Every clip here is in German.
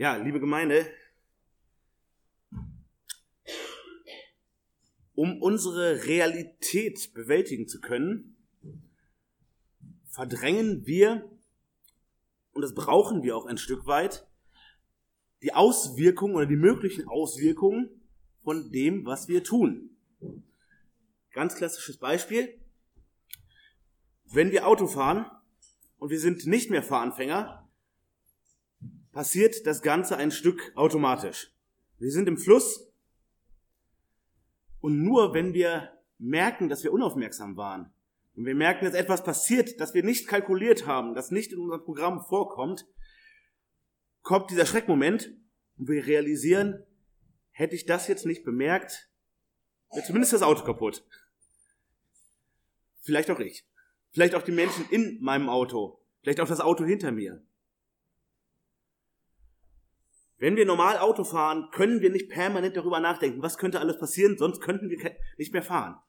Ja, liebe Gemeinde, um unsere Realität bewältigen zu können, verdrängen wir, und das brauchen wir auch ein Stück weit, die Auswirkungen oder die möglichen Auswirkungen von dem, was wir tun. Ganz klassisches Beispiel. Wenn wir Auto fahren und wir sind nicht mehr Fahranfänger, passiert das Ganze ein Stück automatisch. Wir sind im Fluss und nur wenn wir merken, dass wir unaufmerksam waren, und wir merken, dass etwas passiert, das wir nicht kalkuliert haben, das nicht in unserem Programm vorkommt, kommt dieser Schreckmoment und wir realisieren, hätte ich das jetzt nicht bemerkt, wäre zumindest das Auto kaputt. Vielleicht auch ich. Vielleicht auch die Menschen in meinem Auto. Vielleicht auch das Auto hinter mir. Wenn wir normal Auto fahren, können wir nicht permanent darüber nachdenken, was könnte alles passieren, sonst könnten wir nicht mehr fahren.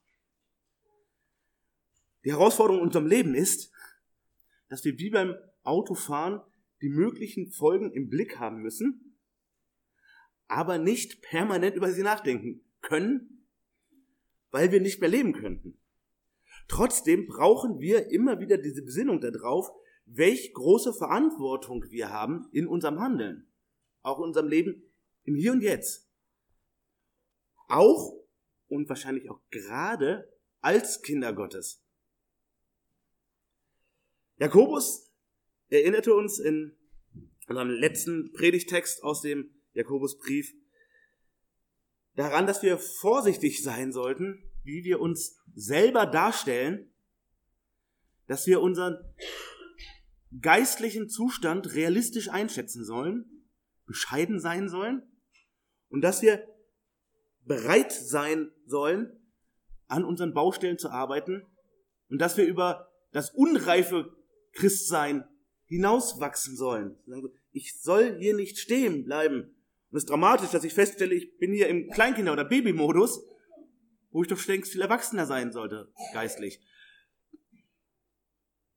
Die Herausforderung in unserem Leben ist, dass wir wie beim Autofahren die möglichen Folgen im Blick haben müssen, aber nicht permanent über sie nachdenken können, weil wir nicht mehr leben könnten. Trotzdem brauchen wir immer wieder diese Besinnung darauf, welch große Verantwortung wir haben in unserem Handeln auch in unserem Leben im Hier und Jetzt. Auch und wahrscheinlich auch gerade als Kinder Gottes. Jakobus erinnerte uns in unserem letzten Predigtext aus dem Jakobusbrief daran, dass wir vorsichtig sein sollten, wie wir uns selber darstellen, dass wir unseren geistlichen Zustand realistisch einschätzen sollen bescheiden sein sollen und dass wir bereit sein sollen, an unseren Baustellen zu arbeiten und dass wir über das unreife Christsein hinauswachsen sollen. Ich soll hier nicht stehen bleiben. Und es ist dramatisch, dass ich feststelle, ich bin hier im Kleinkinder- oder Babymodus, wo ich doch längst viel erwachsener sein sollte, geistlich.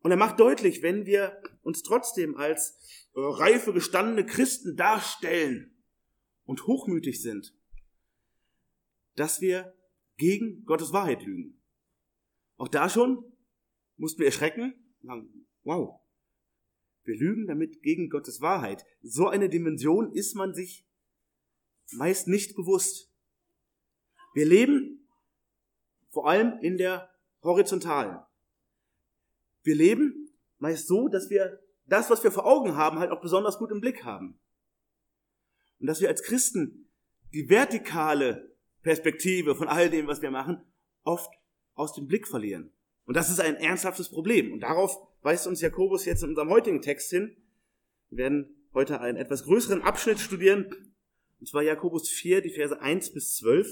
Und er macht deutlich, wenn wir uns trotzdem als äh, reife, gestandene Christen darstellen und hochmütig sind, dass wir gegen Gottes Wahrheit lügen. Auch da schon mussten wir erschrecken sagen, wow, wir lügen damit gegen Gottes Wahrheit. So eine Dimension ist man sich meist nicht bewusst. Wir leben vor allem in der horizontalen. Wir leben meist so, dass wir das, was wir vor Augen haben, halt auch besonders gut im Blick haben. Und dass wir als Christen die vertikale Perspektive von all dem, was wir machen, oft aus dem Blick verlieren. Und das ist ein ernsthaftes Problem. Und darauf weist uns Jakobus jetzt in unserem heutigen Text hin. Wir werden heute einen etwas größeren Abschnitt studieren, und zwar Jakobus 4, die Verse 1 bis 12.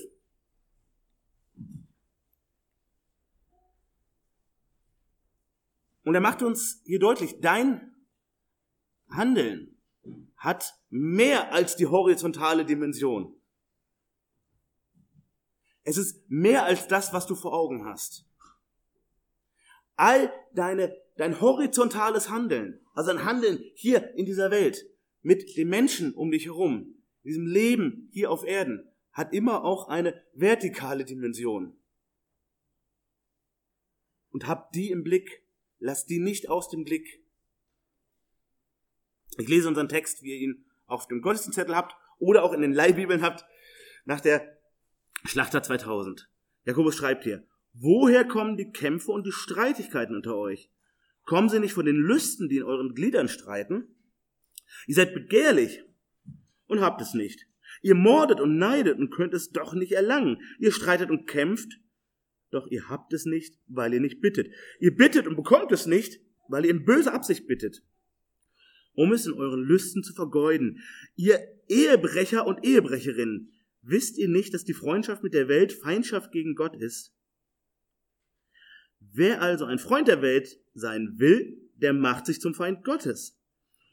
Und er macht uns hier deutlich, dein Handeln hat mehr als die horizontale Dimension. Es ist mehr als das, was du vor Augen hast. All deine, dein horizontales Handeln, also ein Handeln hier in dieser Welt, mit den Menschen um dich herum, diesem Leben hier auf Erden, hat immer auch eine vertikale Dimension. Und hab die im Blick. Lass die nicht aus dem Blick. Ich lese unseren Text, wie ihr ihn auf dem Gottesdienstzettel habt oder auch in den Leihbibeln habt, nach der Schlachter 2000. Jakobus schreibt hier, woher kommen die Kämpfe und die Streitigkeiten unter euch? Kommen sie nicht von den Lüsten, die in euren Gliedern streiten? Ihr seid begehrlich und habt es nicht. Ihr mordet und neidet und könnt es doch nicht erlangen. Ihr streitet und kämpft doch ihr habt es nicht, weil ihr nicht bittet. Ihr bittet und bekommt es nicht, weil ihr in böser Absicht bittet, um es in euren Lüsten zu vergeuden. Ihr Ehebrecher und Ehebrecherinnen, wisst ihr nicht, dass die Freundschaft mit der Welt Feindschaft gegen Gott ist? Wer also ein Freund der Welt sein will, der macht sich zum Feind Gottes.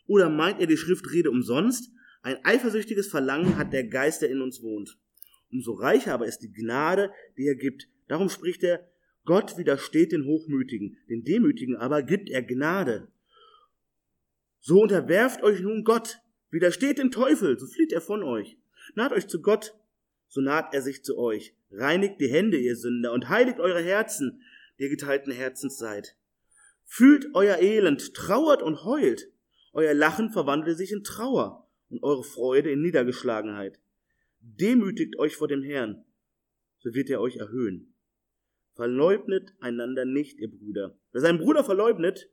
Oder meint ihr die Schriftrede umsonst? Ein eifersüchtiges Verlangen hat der Geist, der in uns wohnt. Umso reicher aber ist die Gnade, die er gibt. Darum spricht er, Gott widersteht den Hochmütigen, den Demütigen aber gibt er Gnade. So unterwerft euch nun Gott, Widersteht dem Teufel, so flieht er von euch. Naht euch zu Gott, so naht er sich zu euch. Reinigt die Hände, ihr Sünder, und heiligt eure Herzen, ihr geteilten Herzens seid. Fühlt euer Elend, trauert und heult. Euer Lachen verwandelt sich in Trauer und eure Freude in Niedergeschlagenheit. Demütigt euch vor dem Herrn, so wird er euch erhöhen. Verleugnet einander nicht, ihr Brüder. Wer seinen Bruder verleugnet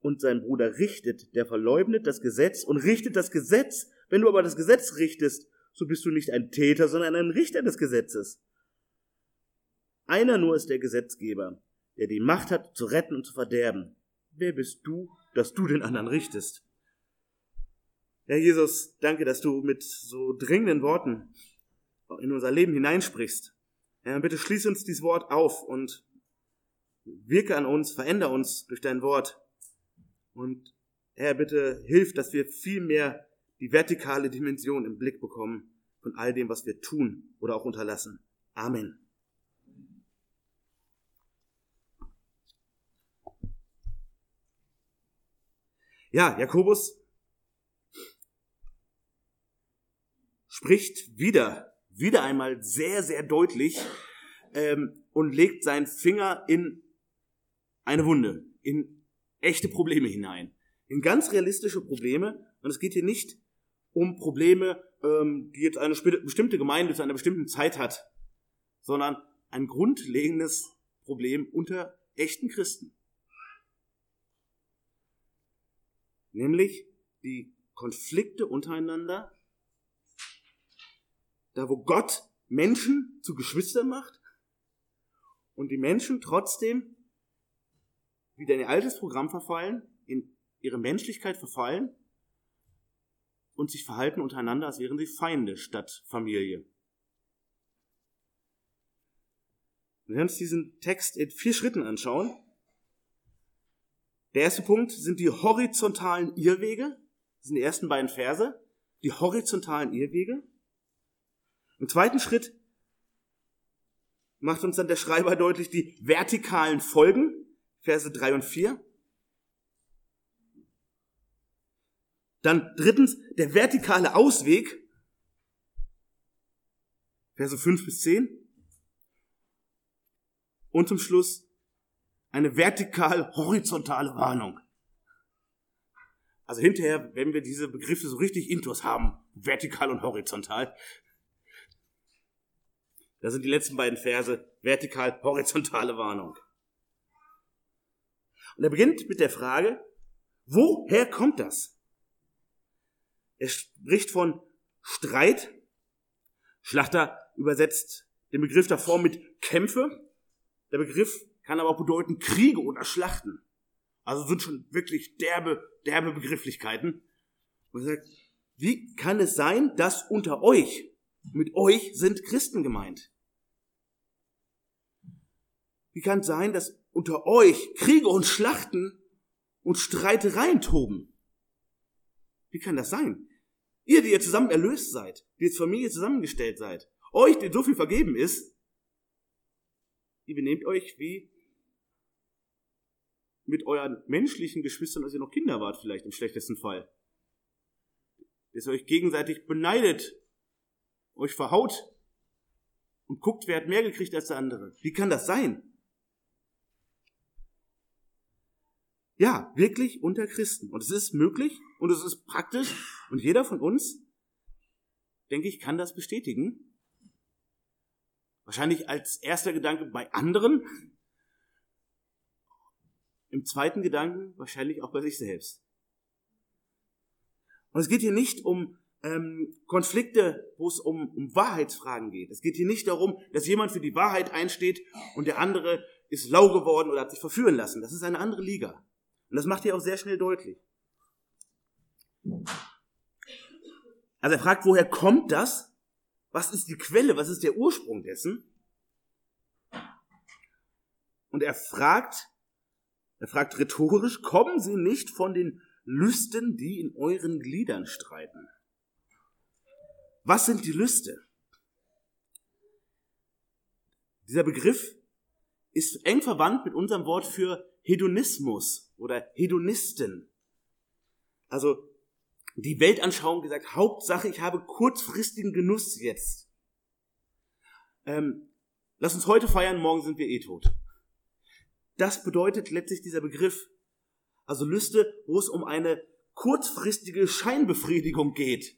und seinen Bruder richtet, der verleugnet das Gesetz und richtet das Gesetz. Wenn du aber das Gesetz richtest, so bist du nicht ein Täter, sondern ein Richter des Gesetzes. Einer nur ist der Gesetzgeber, der die Macht hat, zu retten und zu verderben. Wer bist du, dass du den anderen richtest? Herr Jesus, danke, dass du mit so dringenden Worten in unser Leben hineinsprichst. Herr, bitte schließ uns dieses Wort auf und wirke an uns, veränder uns durch dein Wort. Und Herr, bitte hilf, dass wir viel mehr die vertikale Dimension im Blick bekommen von all dem, was wir tun oder auch unterlassen. Amen. Ja, Jakobus spricht wieder, wieder einmal sehr, sehr deutlich ähm, und legt seinen Finger in eine Wunde, in echte Probleme hinein, in ganz realistische Probleme. Und es geht hier nicht um Probleme, ähm, die jetzt eine bestimmte Gemeinde zu einer bestimmten Zeit hat, sondern ein grundlegendes Problem unter echten Christen. Nämlich die Konflikte untereinander da wo Gott Menschen zu Geschwistern macht und die Menschen trotzdem wieder in ihr altes Programm verfallen, in ihre Menschlichkeit verfallen und sich verhalten untereinander, als wären sie Feinde statt Familie. Wir werden uns diesen Text in vier Schritten anschauen. Der erste Punkt sind die horizontalen Irrwege. Das sind die ersten beiden Verse. Die horizontalen Irrwege. Im zweiten Schritt macht uns dann der Schreiber deutlich die vertikalen Folgen, Verse 3 und 4. Dann drittens der vertikale Ausweg, Verse 5 bis 10. Und zum Schluss eine vertikal-horizontale Warnung. Also hinterher, wenn wir diese Begriffe so richtig intus haben, vertikal und horizontal, das sind die letzten beiden Verse, vertikal, horizontale Warnung. Und er beginnt mit der Frage, woher kommt das? Er spricht von Streit. Schlachter übersetzt den Begriff davor mit Kämpfe. Der Begriff kann aber auch bedeuten Kriege oder Schlachten. Also sind schon wirklich derbe, derbe Begrifflichkeiten. Und er sagt, wie kann es sein, dass unter euch mit euch sind Christen gemeint. Wie kann es sein, dass unter euch Kriege und Schlachten und Streitereien toben? Wie kann das sein? Ihr, die ihr zusammen erlöst seid, die als Familie zusammengestellt seid, euch, denen so viel vergeben ist, ihr benehmt euch wie mit euren menschlichen Geschwistern, als ihr noch Kinder wart, vielleicht im schlechtesten Fall. Dass ihr euch gegenseitig beneidet euch verhaut und guckt, wer hat mehr gekriegt als der andere. Wie kann das sein? Ja, wirklich unter Christen. Und es ist möglich und es ist praktisch und jeder von uns, denke ich, kann das bestätigen. Wahrscheinlich als erster Gedanke bei anderen. Im zweiten Gedanken wahrscheinlich auch bei sich selbst. Und es geht hier nicht um ähm, Konflikte, wo es um, um Wahrheitsfragen geht. Es geht hier nicht darum, dass jemand für die Wahrheit einsteht und der andere ist lau geworden oder hat sich verführen lassen. Das ist eine andere Liga. Und das macht er auch sehr schnell deutlich. Also er fragt, woher kommt das? Was ist die Quelle? Was ist der Ursprung dessen? Und er fragt, er fragt rhetorisch, kommen Sie nicht von den Lüsten, die in euren Gliedern streiten? Was sind die Lüste? Dieser Begriff ist eng verwandt mit unserem Wort für Hedonismus oder Hedonisten. Also die Weltanschauung gesagt, Hauptsache, ich habe kurzfristigen Genuss jetzt. Ähm, lass uns heute feiern, morgen sind wir eh tot. Das bedeutet letztlich dieser Begriff, also Lüste, wo es um eine kurzfristige Scheinbefriedigung geht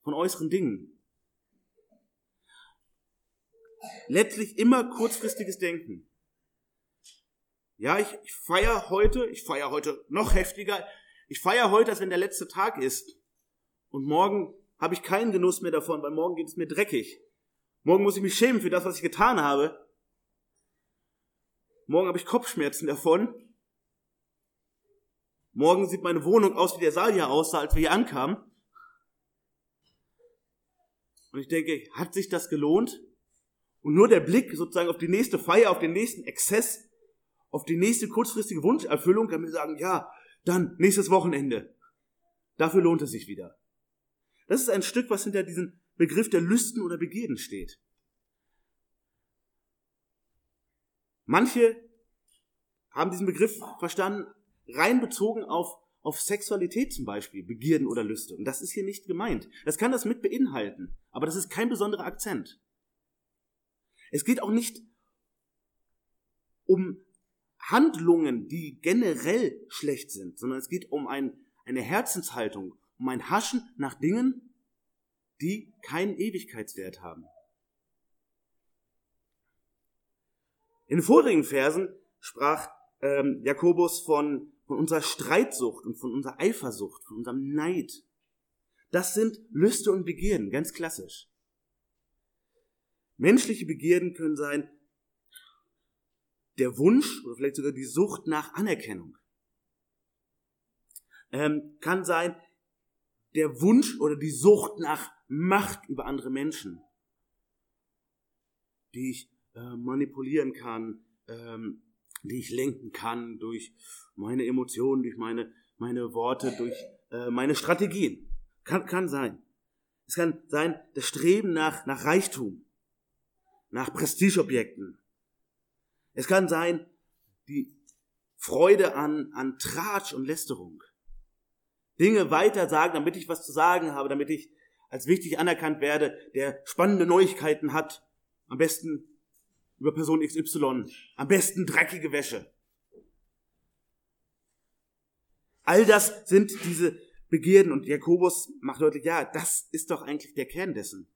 von äußeren Dingen. Letztlich immer kurzfristiges Denken. Ja, ich, ich feiere heute, ich feiere heute noch heftiger. Ich feiere heute, als wenn der letzte Tag ist. Und morgen habe ich keinen Genuss mehr davon, weil morgen geht es mir dreckig. Morgen muss ich mich schämen für das, was ich getan habe. Morgen habe ich Kopfschmerzen davon. Morgen sieht meine Wohnung aus, wie der Saal hier aussah, als wir hier ankamen. Und ich denke, hat sich das gelohnt? Und nur der Blick sozusagen auf die nächste Feier, auf den nächsten Exzess auf die nächste kurzfristige Wunscherfüllung kann mir sagen, ja, dann nächstes Wochenende. Dafür lohnt es sich wieder. Das ist ein Stück, was hinter diesem Begriff der Lüsten oder Begierden steht. Manche haben diesen Begriff verstanden, rein bezogen auf, auf Sexualität zum Beispiel, Begierden oder Lüste. Und das ist hier nicht gemeint. Das kann das mit beinhalten, aber das ist kein besonderer Akzent. Es geht auch nicht um Handlungen, die generell schlecht sind, sondern es geht um ein, eine Herzenshaltung, um ein Haschen nach Dingen, die keinen Ewigkeitswert haben. In den vorigen Versen sprach ähm, Jakobus von, von unserer Streitsucht und von unserer Eifersucht, von unserem Neid. Das sind Lüste und Begierden, ganz klassisch. Menschliche Begierden können sein der Wunsch oder vielleicht sogar die Sucht nach Anerkennung. Ähm, kann sein der Wunsch oder die Sucht nach Macht über andere Menschen, die ich äh, manipulieren kann, ähm, die ich lenken kann durch meine Emotionen, durch meine, meine Worte, durch äh, meine Strategien. Kann, kann sein. Es kann sein das Streben nach, nach Reichtum, nach Prestigeobjekten, es kann sein, die Freude an, an Tratsch und Lästerung. Dinge weiter sagen, damit ich was zu sagen habe, damit ich als wichtig anerkannt werde, der spannende Neuigkeiten hat. Am besten über Person XY. Am besten dreckige Wäsche. All das sind diese Begierden und Jakobus macht deutlich, ja, das ist doch eigentlich der Kern dessen.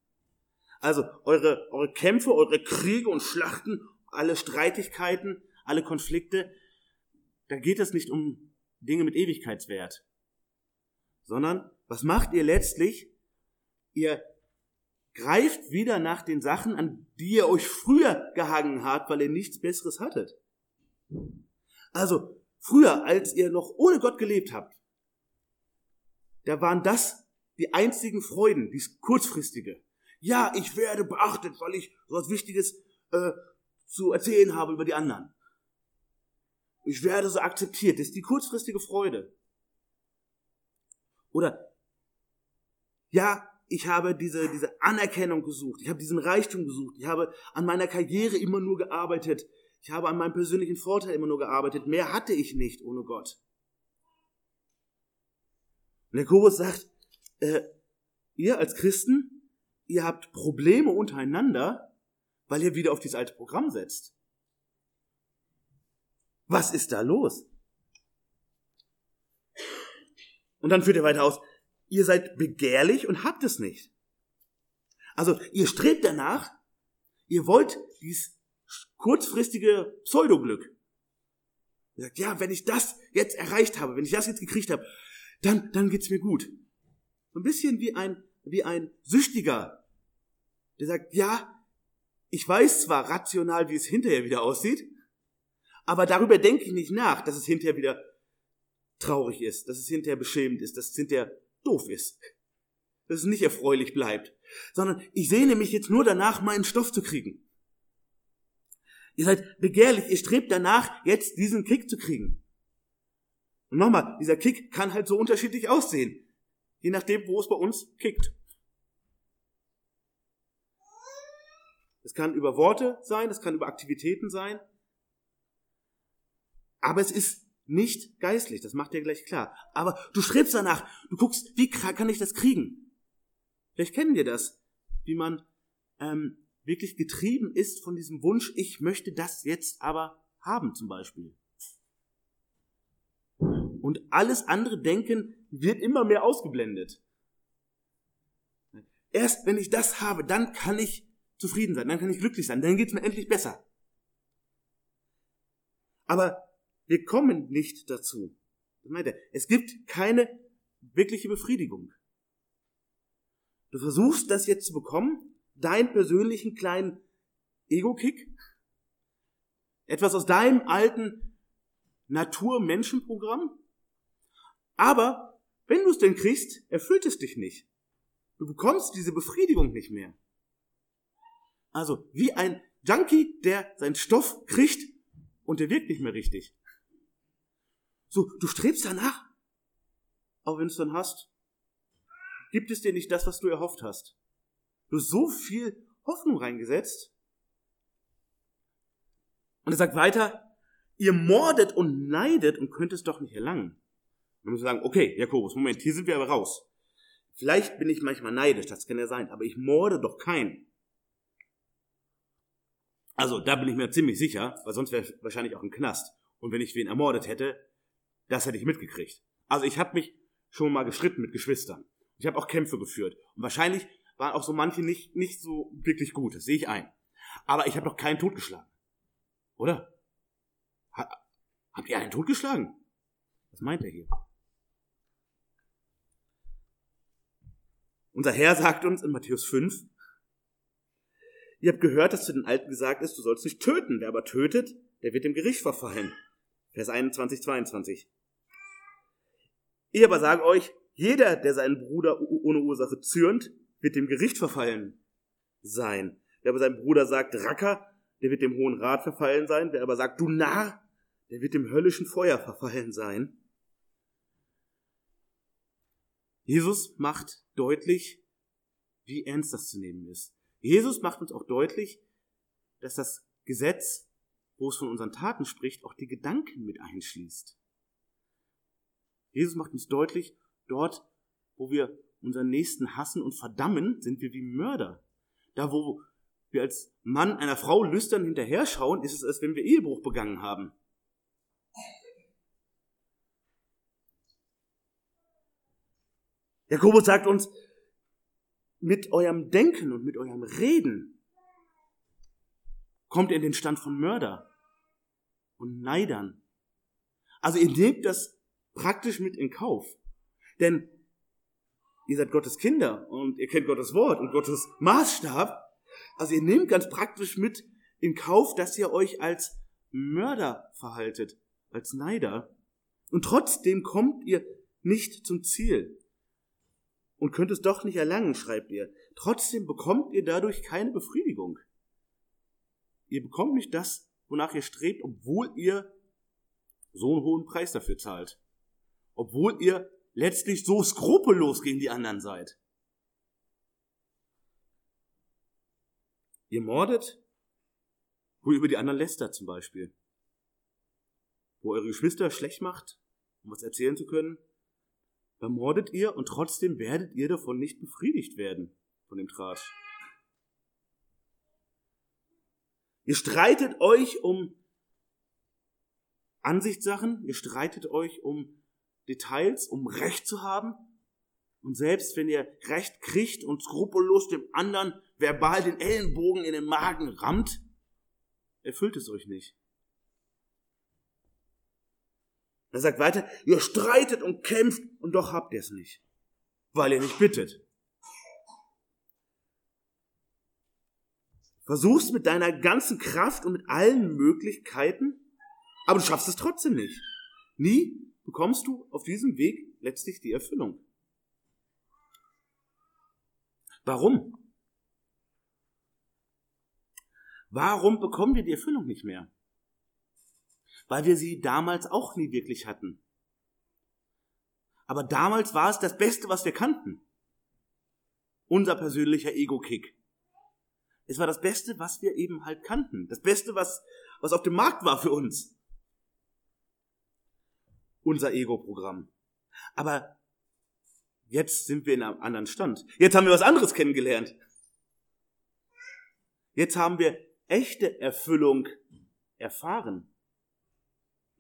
Also eure, eure Kämpfe, eure Kriege und Schlachten alle Streitigkeiten, alle Konflikte, da geht es nicht um Dinge mit Ewigkeitswert, sondern was macht ihr letztlich? Ihr greift wieder nach den Sachen, an die ihr euch früher gehangen habt, weil ihr nichts Besseres hattet. Also früher, als ihr noch ohne Gott gelebt habt, da waren das die einzigen Freuden, dies kurzfristige. Ja, ich werde beachtet, weil ich so was Wichtiges äh, zu erzählen habe über die anderen. Ich werde so akzeptiert. Das ist die kurzfristige Freude. Oder, ja, ich habe diese, diese Anerkennung gesucht. Ich habe diesen Reichtum gesucht. Ich habe an meiner Karriere immer nur gearbeitet. Ich habe an meinem persönlichen Vorteil immer nur gearbeitet. Mehr hatte ich nicht ohne Gott. Und Jakobus sagt, äh, ihr als Christen, ihr habt Probleme untereinander, weil ihr wieder auf dieses alte Programm setzt. Was ist da los? Und dann führt er weiter aus, ihr seid begehrlich und habt es nicht. Also ihr strebt danach, ihr wollt dieses kurzfristige Pseudoglück. Ihr sagt, ja, wenn ich das jetzt erreicht habe, wenn ich das jetzt gekriegt habe, dann, dann geht's mir gut. So ein bisschen wie ein, wie ein Süchtiger, der sagt, ja, ich weiß zwar rational, wie es hinterher wieder aussieht, aber darüber denke ich nicht nach, dass es hinterher wieder traurig ist, dass es hinterher beschämend ist, dass es hinterher doof ist, dass es nicht erfreulich bleibt, sondern ich sehne mich jetzt nur danach, meinen Stoff zu kriegen. Ihr seid begehrlich, ihr strebt danach, jetzt diesen Kick zu kriegen. Und nochmal, dieser Kick kann halt so unterschiedlich aussehen, je nachdem, wo es bei uns kickt. Es kann über Worte sein, es kann über Aktivitäten sein. Aber es ist nicht geistlich, das macht dir gleich klar. Aber du strebst danach, du guckst, wie kann ich das kriegen? Vielleicht kennen wir das, wie man ähm, wirklich getrieben ist von diesem Wunsch, ich möchte das jetzt aber haben zum Beispiel. Und alles andere Denken wird immer mehr ausgeblendet. Erst wenn ich das habe, dann kann ich zufrieden sein, dann kann ich glücklich sein, dann geht es mir endlich besser. Aber wir kommen nicht dazu. Es gibt keine wirkliche Befriedigung. Du versuchst das jetzt zu bekommen, deinen persönlichen kleinen Ego-Kick, etwas aus deinem alten Natur-Menschen-Programm, aber wenn du es denn kriegst, erfüllt es dich nicht. Du bekommst diese Befriedigung nicht mehr. Also wie ein Junkie, der seinen Stoff kriegt und der wirkt nicht mehr richtig. So, du strebst danach, aber wenn du es dann hast, gibt es dir nicht das, was du erhofft hast. Du hast so viel Hoffnung reingesetzt. Und er sagt weiter, ihr mordet und neidet und könnt es doch nicht erlangen. Man muss sagen, okay, Jakobus, Moment, hier sind wir aber raus. Vielleicht bin ich manchmal neidisch, das kann ja sein, aber ich morde doch keinen. Also, da bin ich mir ziemlich sicher, weil sonst wäre ich wahrscheinlich auch ein Knast. Und wenn ich wen ermordet hätte, das hätte ich mitgekriegt. Also ich habe mich schon mal gestritten mit Geschwistern. Ich habe auch Kämpfe geführt. Und wahrscheinlich waren auch so manche nicht, nicht so wirklich gut, das sehe ich ein. Aber ich habe doch keinen totgeschlagen. Oder? Ha, habt ihr einen totgeschlagen? Was meint er hier? Unser Herr sagt uns in Matthäus 5, ihr habt gehört, dass zu den Alten gesagt ist, du sollst nicht töten. Wer aber tötet, der wird dem Gericht verfallen. Vers 21, 22. Ich aber sage euch, jeder, der seinen Bruder ohne Ursache zürnt, wird dem Gericht verfallen sein. Wer aber seinem Bruder sagt, Racker, der wird dem Hohen Rat verfallen sein. Wer aber sagt, du Narr, der wird dem höllischen Feuer verfallen sein. Jesus macht deutlich, wie ernst das zu nehmen ist. Jesus macht uns auch deutlich, dass das Gesetz, wo es von unseren Taten spricht, auch die Gedanken mit einschließt. Jesus macht uns deutlich, dort, wo wir unseren Nächsten hassen und verdammen, sind wir wie Mörder. Da, wo wir als Mann einer Frau lüstern hinterher schauen, ist es, als wenn wir Ehebruch begangen haben. Jakobus sagt uns, mit eurem Denken und mit eurem Reden kommt ihr in den Stand von Mörder und Neidern. Also ihr nehmt das praktisch mit in Kauf. Denn ihr seid Gottes Kinder und ihr kennt Gottes Wort und Gottes Maßstab. Also ihr nehmt ganz praktisch mit in Kauf, dass ihr euch als Mörder verhaltet, als Neider. Und trotzdem kommt ihr nicht zum Ziel und könnt es doch nicht erlangen, schreibt ihr. Trotzdem bekommt ihr dadurch keine Befriedigung. Ihr bekommt nicht das, wonach ihr strebt, obwohl ihr so einen hohen Preis dafür zahlt. Obwohl ihr letztlich so skrupellos gegen die anderen seid. Ihr mordet, wo ihr über die anderen lästert zum Beispiel. Wo eure Geschwister schlecht macht, um was erzählen zu können, dann mordet ihr und trotzdem werdet ihr davon nicht befriedigt werden, von dem Tratsch. Ihr streitet euch um Ansichtssachen, ihr streitet euch um Details, um Recht zu haben. Und selbst wenn ihr Recht kriegt und skrupellos dem anderen verbal den Ellenbogen in den Magen rammt, erfüllt es euch nicht. Er sagt weiter, ihr streitet und kämpft und doch habt ihr es nicht, weil ihr nicht bittet. Versuchst mit deiner ganzen Kraft und mit allen Möglichkeiten, aber du schaffst es trotzdem nicht. Nie bekommst du auf diesem Weg letztlich die Erfüllung. Warum? Warum bekommen wir die Erfüllung nicht mehr? Weil wir sie damals auch nie wirklich hatten. Aber damals war es das Beste, was wir kannten. Unser persönlicher Ego-Kick. Es war das Beste, was wir eben halt kannten. Das Beste, was, was auf dem Markt war für uns. unser Ego-Programm. Aber jetzt sind wir in einem anderen Stand. Jetzt haben wir was anderes kennengelernt. Jetzt haben wir echte Erfüllung erfahren.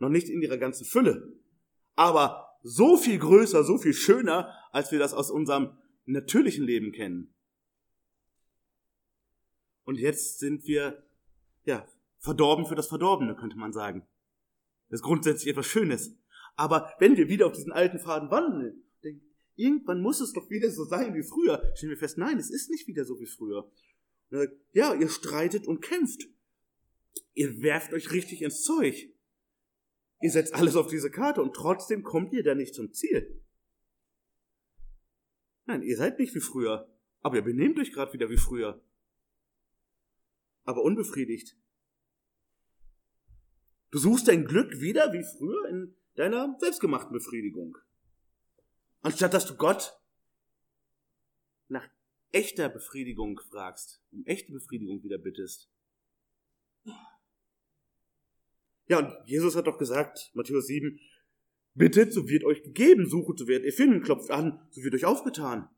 Noch nicht in ihrer ganzen Fülle, aber so viel größer, so viel schöner, als wir das aus unserem natürlichen Leben kennen. Und jetzt sind wir, ja, verdorben für das Verdorbene, könnte man sagen. Das ist grundsätzlich etwas Schönes. Aber wenn wir wieder auf diesen alten Faden wandeln, irgendwann muss es doch wieder so sein wie früher, stellen wir fest, nein, es ist nicht wieder so wie früher. Ja, ihr streitet und kämpft. Ihr werft euch richtig ins Zeug. Ihr setzt alles auf diese Karte und trotzdem kommt ihr da nicht zum Ziel. Nein, ihr seid nicht wie früher, aber ihr benehmt euch gerade wieder wie früher. Aber unbefriedigt. Du suchst dein Glück wieder wie früher in deiner selbstgemachten Befriedigung. Anstatt dass du Gott nach echter Befriedigung fragst, um echte Befriedigung wieder bittest. Ja, und Jesus hat doch gesagt, Matthäus 7, bittet, so wird euch gegeben, sucht, so werdet ihr finden, klopft an, so wird euch aufgetan.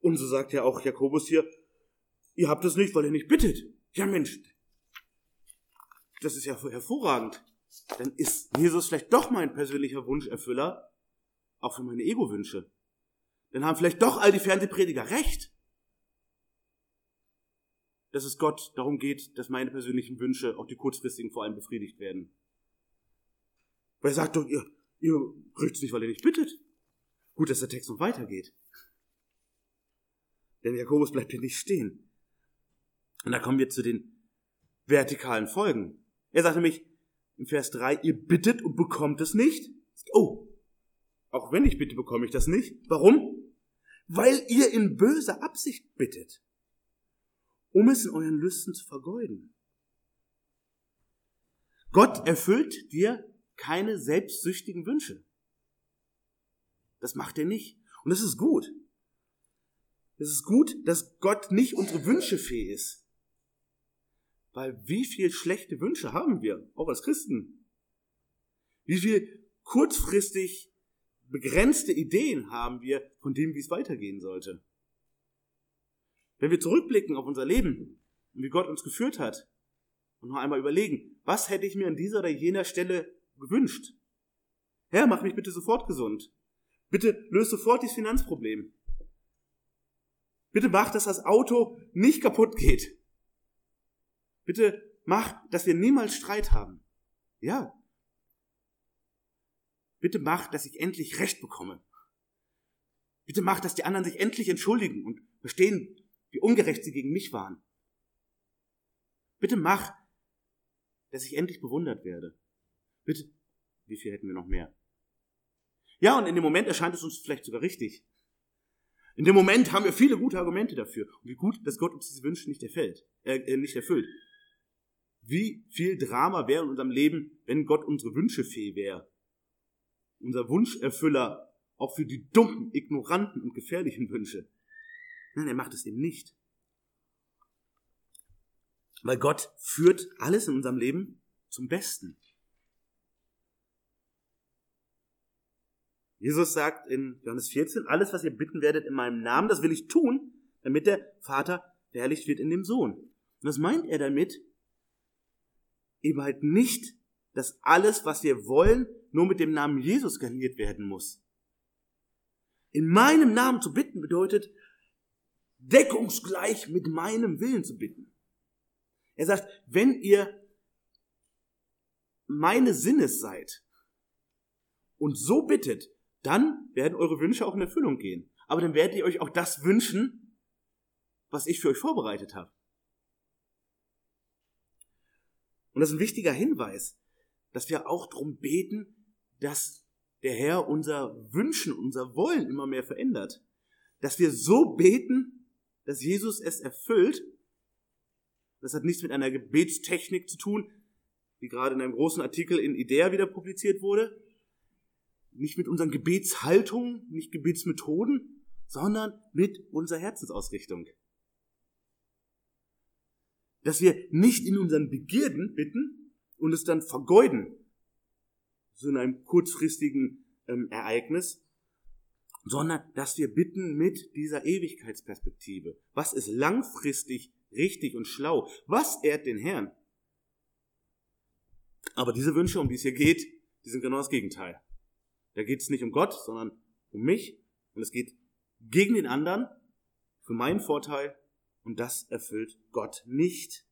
Und so sagt ja auch Jakobus hier, ihr habt es nicht, weil ihr nicht bittet. Ja Mensch, das ist ja hervorragend. Dann ist Jesus vielleicht doch mein persönlicher Wunscherfüller, auch für meine Ego-Wünsche. Dann haben vielleicht doch all die Fernsehprediger recht dass es Gott darum geht, dass meine persönlichen Wünsche, auch die kurzfristigen vor allem, befriedigt werden. Weil er sagt doch, ihr, ihr kriegt nicht, weil ihr nicht bittet. Gut, dass der Text noch weitergeht. Denn Jakobus bleibt hier nicht stehen. Und da kommen wir zu den vertikalen Folgen. Er sagt nämlich im Vers 3, ihr bittet und bekommt es nicht. Oh, auch wenn ich bitte, bekomme ich das nicht. Warum? Weil ihr in böser Absicht bittet um es in euren Lüsten zu vergeuden. Gott erfüllt dir keine selbstsüchtigen Wünsche. Das macht er nicht. Und das ist gut. Es ist gut, dass Gott nicht unsere Wünsche fähig ist. Weil wie viel schlechte Wünsche haben wir, auch als Christen? Wie viel kurzfristig begrenzte Ideen haben wir von dem, wie es weitergehen sollte? Wenn wir zurückblicken auf unser Leben und wie Gott uns geführt hat und noch einmal überlegen, was hätte ich mir an dieser oder jener Stelle gewünscht? Herr, mach mich bitte sofort gesund. Bitte löse sofort dieses Finanzproblem. Bitte mach, dass das Auto nicht kaputt geht. Bitte mach, dass wir niemals Streit haben. Ja. Bitte mach, dass ich endlich Recht bekomme. Bitte mach, dass die anderen sich endlich entschuldigen und verstehen, wie ungerecht sie gegen mich waren. Bitte mach, dass ich endlich bewundert werde. Bitte, wie viel hätten wir noch mehr? Ja, und in dem Moment erscheint es uns vielleicht sogar richtig. In dem Moment haben wir viele gute Argumente dafür. Und wie gut, dass Gott uns diese Wünsche nicht erfüllt, äh, äh, nicht erfüllt. Wie viel Drama wäre in unserem Leben, wenn Gott unsere Wünsche fähig wäre. Unser Wunscherfüller auch für die dummen, ignoranten und gefährlichen Wünsche. Nein, er macht es eben nicht. Weil Gott führt alles in unserem Leben zum Besten. Jesus sagt in Johannes 14, alles, was ihr bitten werdet in meinem Namen, das will ich tun, damit der Vater verherrlicht wird in dem Sohn. Und was meint er damit? Eben halt nicht, dass alles, was wir wollen, nur mit dem Namen Jesus garniert werden muss. In meinem Namen zu bitten bedeutet, deckungsgleich mit meinem Willen zu bitten. Er sagt, wenn ihr meine Sinnes seid und so bittet, dann werden eure Wünsche auch in Erfüllung gehen. Aber dann werdet ihr euch auch das wünschen, was ich für euch vorbereitet habe. Und das ist ein wichtiger Hinweis, dass wir auch darum beten, dass der Herr unser Wünschen, unser Wollen immer mehr verändert. Dass wir so beten, dass Jesus es erfüllt. Das hat nichts mit einer Gebetstechnik zu tun, die gerade in einem großen Artikel in Idea wieder publiziert wurde. Nicht mit unseren Gebetshaltungen, nicht Gebetsmethoden, sondern mit unserer Herzensausrichtung. Dass wir nicht in unseren Begierden bitten und es dann vergeuden, so in einem kurzfristigen ähm, Ereignis, sondern dass wir bitten mit dieser Ewigkeitsperspektive. Was ist langfristig richtig und schlau? Was ehrt den Herrn? Aber diese Wünsche, um die es hier geht, die sind genau das Gegenteil. Da geht es nicht um Gott, sondern um mich und es geht gegen den anderen, für meinen Vorteil und das erfüllt Gott nicht.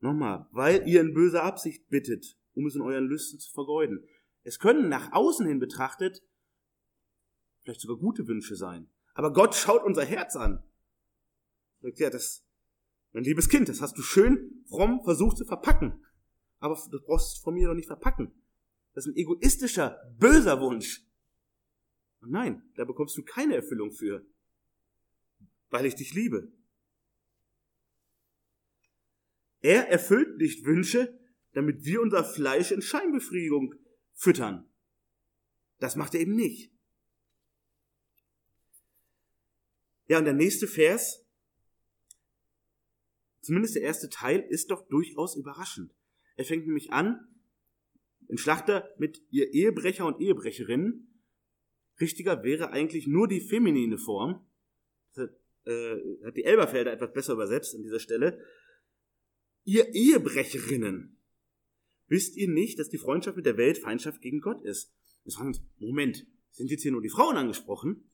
Nochmal, weil ihr in böser Absicht bittet, um es in euren Lüsten zu vergeuden. Es können nach außen hin betrachtet vielleicht sogar gute Wünsche sein. Aber Gott schaut unser Herz an. Sagt, ja, das, mein liebes Kind, das hast du schön fromm versucht zu verpacken. Aber du brauchst es von mir doch nicht verpacken. Das ist ein egoistischer, böser Wunsch. Und nein, da bekommst du keine Erfüllung für, weil ich dich liebe. Er erfüllt nicht Wünsche, damit wir unser Fleisch in Scheinbefriedigung füttern. Das macht er eben nicht. Ja, und der nächste Vers, zumindest der erste Teil, ist doch durchaus überraschend. Er fängt nämlich an, in Schlachter mit ihr Ehebrecher und Ehebrecherinnen. Richtiger wäre eigentlich nur die feminine Form. Das hat, äh, hat die Elberfelder etwas besser übersetzt an dieser Stelle. Ihr Ehebrecherinnen. Wisst ihr nicht, dass die Freundschaft mit der Welt Feindschaft gegen Gott ist? Das heißt, Moment, sind jetzt hier nur die Frauen angesprochen?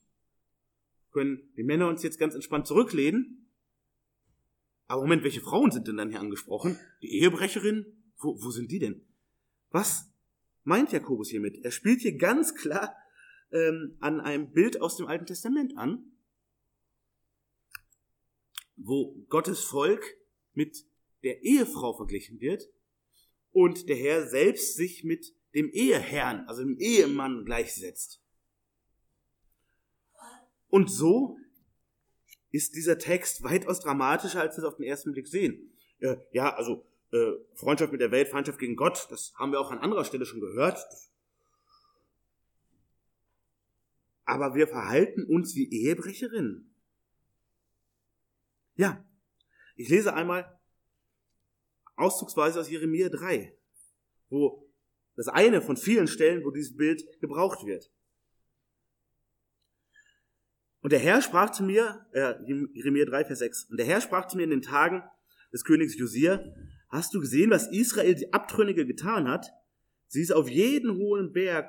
Können die Männer uns jetzt ganz entspannt zurücklehnen? Aber Moment, welche Frauen sind denn dann hier angesprochen? Die Ehebrecherin? Wo, wo sind die denn? Was meint Jakobus hiermit? Er spielt hier ganz klar ähm, an einem Bild aus dem Alten Testament an, wo Gottes Volk mit der Ehefrau verglichen wird und der Herr selbst sich mit dem Eheherrn, also dem Ehemann gleichsetzt. Und so ist dieser Text weitaus dramatischer, als wir es auf den ersten Blick sehen. Äh, ja, also äh, Freundschaft mit der Welt, Feindschaft gegen Gott, das haben wir auch an anderer Stelle schon gehört. Aber wir verhalten uns wie Ehebrecherinnen. Ja, ich lese einmal auszugsweise aus Jeremia 3, wo das eine von vielen Stellen, wo dieses Bild gebraucht wird. Und der Herr sprach zu mir, äh, Jeremia 3, Vers 6, und der Herr sprach zu mir in den Tagen des Königs Josia, hast du gesehen, was Israel die Abtrünnige getan hat? Sie ist auf jeden hohen Berg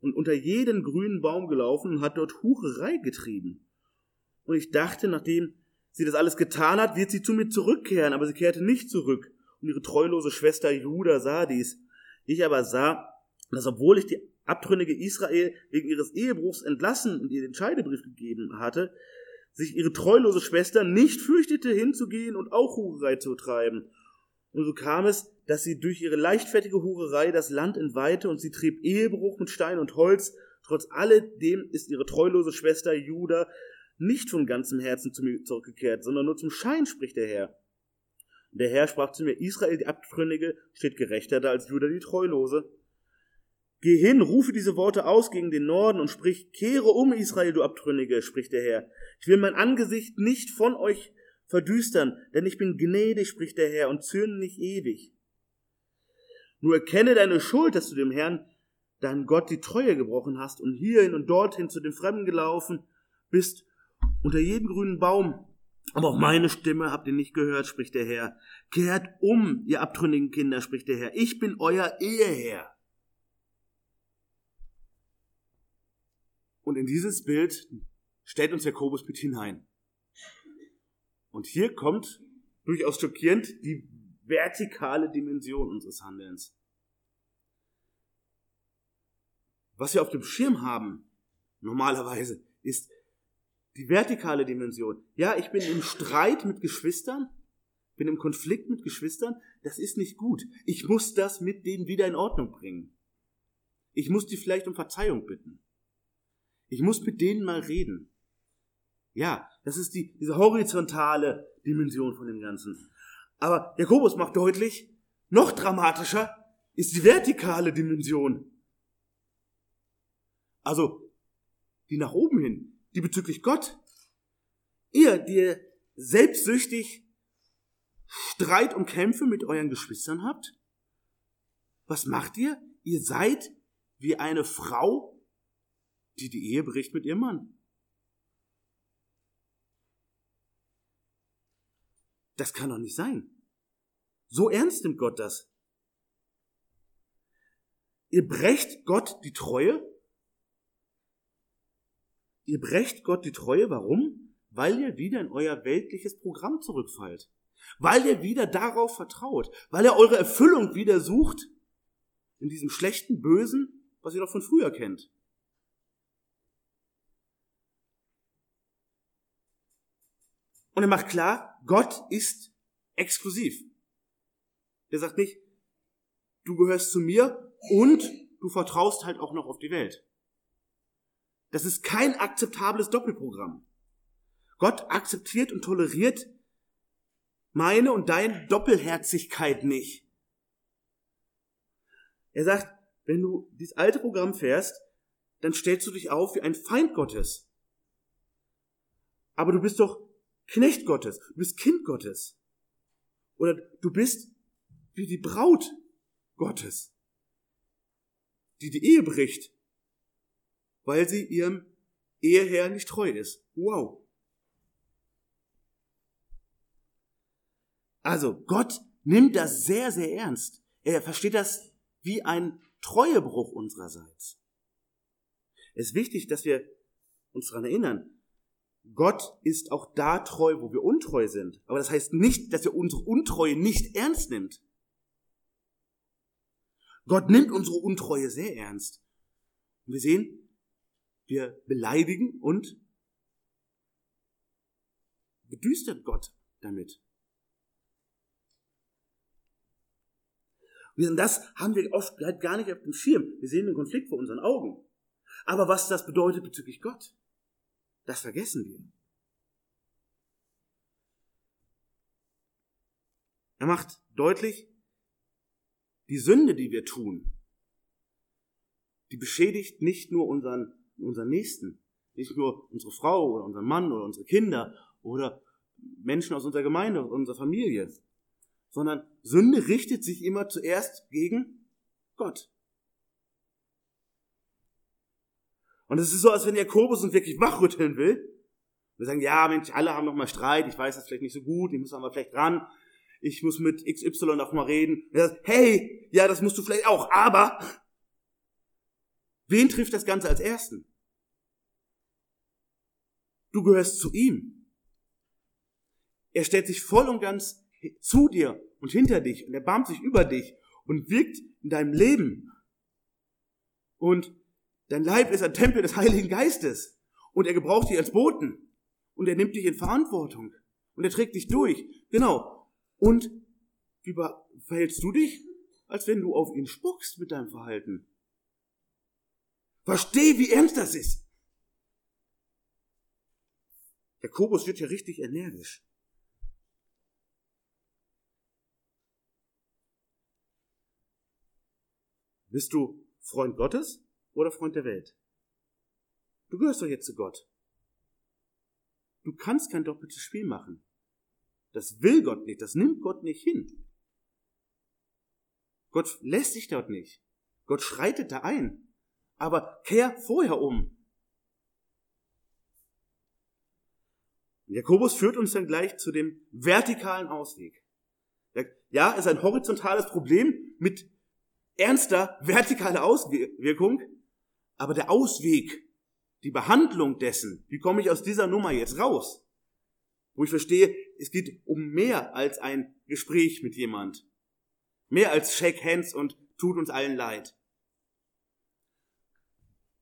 und unter jeden grünen Baum gelaufen und hat dort Hucherei getrieben. Und ich dachte, nachdem sie das alles getan hat, wird sie zu mir zurückkehren, aber sie kehrte nicht zurück. Und ihre treulose Schwester Judah sah dies. Ich aber sah, dass obwohl ich die abtrünnige Israel wegen ihres Ehebruchs entlassen und ihr den Scheidebrief gegeben hatte, sich ihre treulose Schwester nicht fürchtete, hinzugehen und auch Hurerei zu treiben. Und so kam es, dass sie durch ihre leichtfertige Hurerei das Land entweihte und sie trieb Ehebruch mit Stein und Holz. Trotz alledem ist ihre treulose Schwester Judah nicht von ganzem Herzen zu mir zurückgekehrt, sondern nur zum Schein, spricht der Herr. Und der Herr sprach zu mir, Israel, die Abtrünnige, steht gerechter da als Judah, die Treulose. Geh hin, rufe diese Worte aus gegen den Norden und sprich, kehre um, Israel, du Abtrünnige, spricht der Herr. Ich will mein Angesicht nicht von euch verdüstern, denn ich bin gnädig, spricht der Herr, und zürne nicht ewig. Nur erkenne deine Schuld, dass du dem Herrn, deinem Gott, die Treue gebrochen hast und hierhin und dorthin zu den Fremden gelaufen bist, unter jeden grünen Baum. Aber auch meine Stimme habt ihr nicht gehört, spricht der Herr. Kehrt um, ihr abtrünnigen Kinder, spricht der Herr. Ich bin euer Eheherr. Und in dieses Bild stellt uns Jakobus mit hinein. Und hier kommt durchaus schockierend die vertikale Dimension unseres Handelns. Was wir auf dem Schirm haben, normalerweise, ist die vertikale Dimension. Ja, ich bin im Streit mit Geschwistern, bin im Konflikt mit Geschwistern, das ist nicht gut. Ich muss das mit denen wieder in Ordnung bringen. Ich muss die vielleicht um Verzeihung bitten. Ich muss mit denen mal reden. Ja, das ist die, diese horizontale Dimension von dem Ganzen. Aber Jakobus macht deutlich, noch dramatischer ist die vertikale Dimension. Also, die nach oben hin, die bezüglich Gott. Ihr, die ihr selbstsüchtig Streit und Kämpfe mit euren Geschwistern habt, was macht ihr? ihr seid wie eine Frau, die die Ehe bricht mit ihrem Mann. Das kann doch nicht sein. So ernst nimmt Gott das. Ihr brecht Gott die Treue. Ihr brecht Gott die Treue. Warum? Weil ihr wieder in euer weltliches Programm zurückfallt. Weil ihr wieder darauf vertraut. Weil ihr eure Erfüllung wieder sucht in diesem schlechten, bösen, was ihr noch von früher kennt. Und er macht klar, Gott ist exklusiv. Der sagt nicht, du gehörst zu mir und du vertraust halt auch noch auf die Welt. Das ist kein akzeptables Doppelprogramm. Gott akzeptiert und toleriert meine und deine Doppelherzigkeit nicht. Er sagt, wenn du dieses alte Programm fährst, dann stellst du dich auf wie ein Feind Gottes. Aber du bist doch Knecht Gottes, du bist Kind Gottes. Oder du bist wie die Braut Gottes, die die Ehe bricht, weil sie ihrem Eheherr nicht treu ist. Wow. Also Gott nimmt das sehr, sehr ernst. Er versteht das wie ein Treuebruch unsererseits. Es ist wichtig, dass wir uns daran erinnern, Gott ist auch da treu, wo wir untreu sind. Aber das heißt nicht, dass er unsere Untreue nicht ernst nimmt. Gott nimmt unsere Untreue sehr ernst. Und wir sehen, wir beleidigen und bedüstern Gott damit. Und das haben wir oft gar nicht auf dem Schirm. Wir sehen den Konflikt vor unseren Augen. Aber was das bedeutet bezüglich Gott, das vergessen wir. Er macht deutlich, die Sünde, die wir tun, die beschädigt nicht nur unseren, unseren Nächsten, nicht nur unsere Frau oder unseren Mann oder unsere Kinder oder Menschen aus unserer Gemeinde, aus unserer Familie, sondern Sünde richtet sich immer zuerst gegen Gott. Und es ist so, als wenn Jakobus uns wirklich wachrütteln will. Wir sagen, ja, Mensch, alle haben noch mal Streit, ich weiß das vielleicht nicht so gut, ich muss aber vielleicht dran, ich muss mit XY noch mal reden. Er sagt, hey, ja, das musst du vielleicht auch, aber wen trifft das Ganze als Ersten? Du gehörst zu ihm. Er stellt sich voll und ganz zu dir und hinter dich und er barmt sich über dich und wirkt in deinem Leben. Und Dein Leib ist ein Tempel des Heiligen Geistes. Und er gebraucht dich als Boten. Und er nimmt dich in Verantwortung. Und er trägt dich durch. Genau. Und wie verhältst du dich? Als wenn du auf ihn spuckst mit deinem Verhalten. Versteh, wie ernst das ist. Jakobus wird ja richtig energisch. Bist du Freund Gottes? Oder Freund der Welt. Du gehörst doch jetzt zu Gott. Du kannst kein doppeltes Spiel machen. Das will Gott nicht, das nimmt Gott nicht hin. Gott lässt sich dort nicht. Gott schreitet da ein. Aber kehr vorher um. Jakobus führt uns dann gleich zu dem vertikalen Ausweg. Ja, ist ein horizontales Problem mit ernster vertikaler Auswirkung, aber der Ausweg, die Behandlung dessen, wie komme ich aus dieser Nummer jetzt raus? Wo ich verstehe, es geht um mehr als ein Gespräch mit jemand. Mehr als Shake Hands und tut uns allen leid.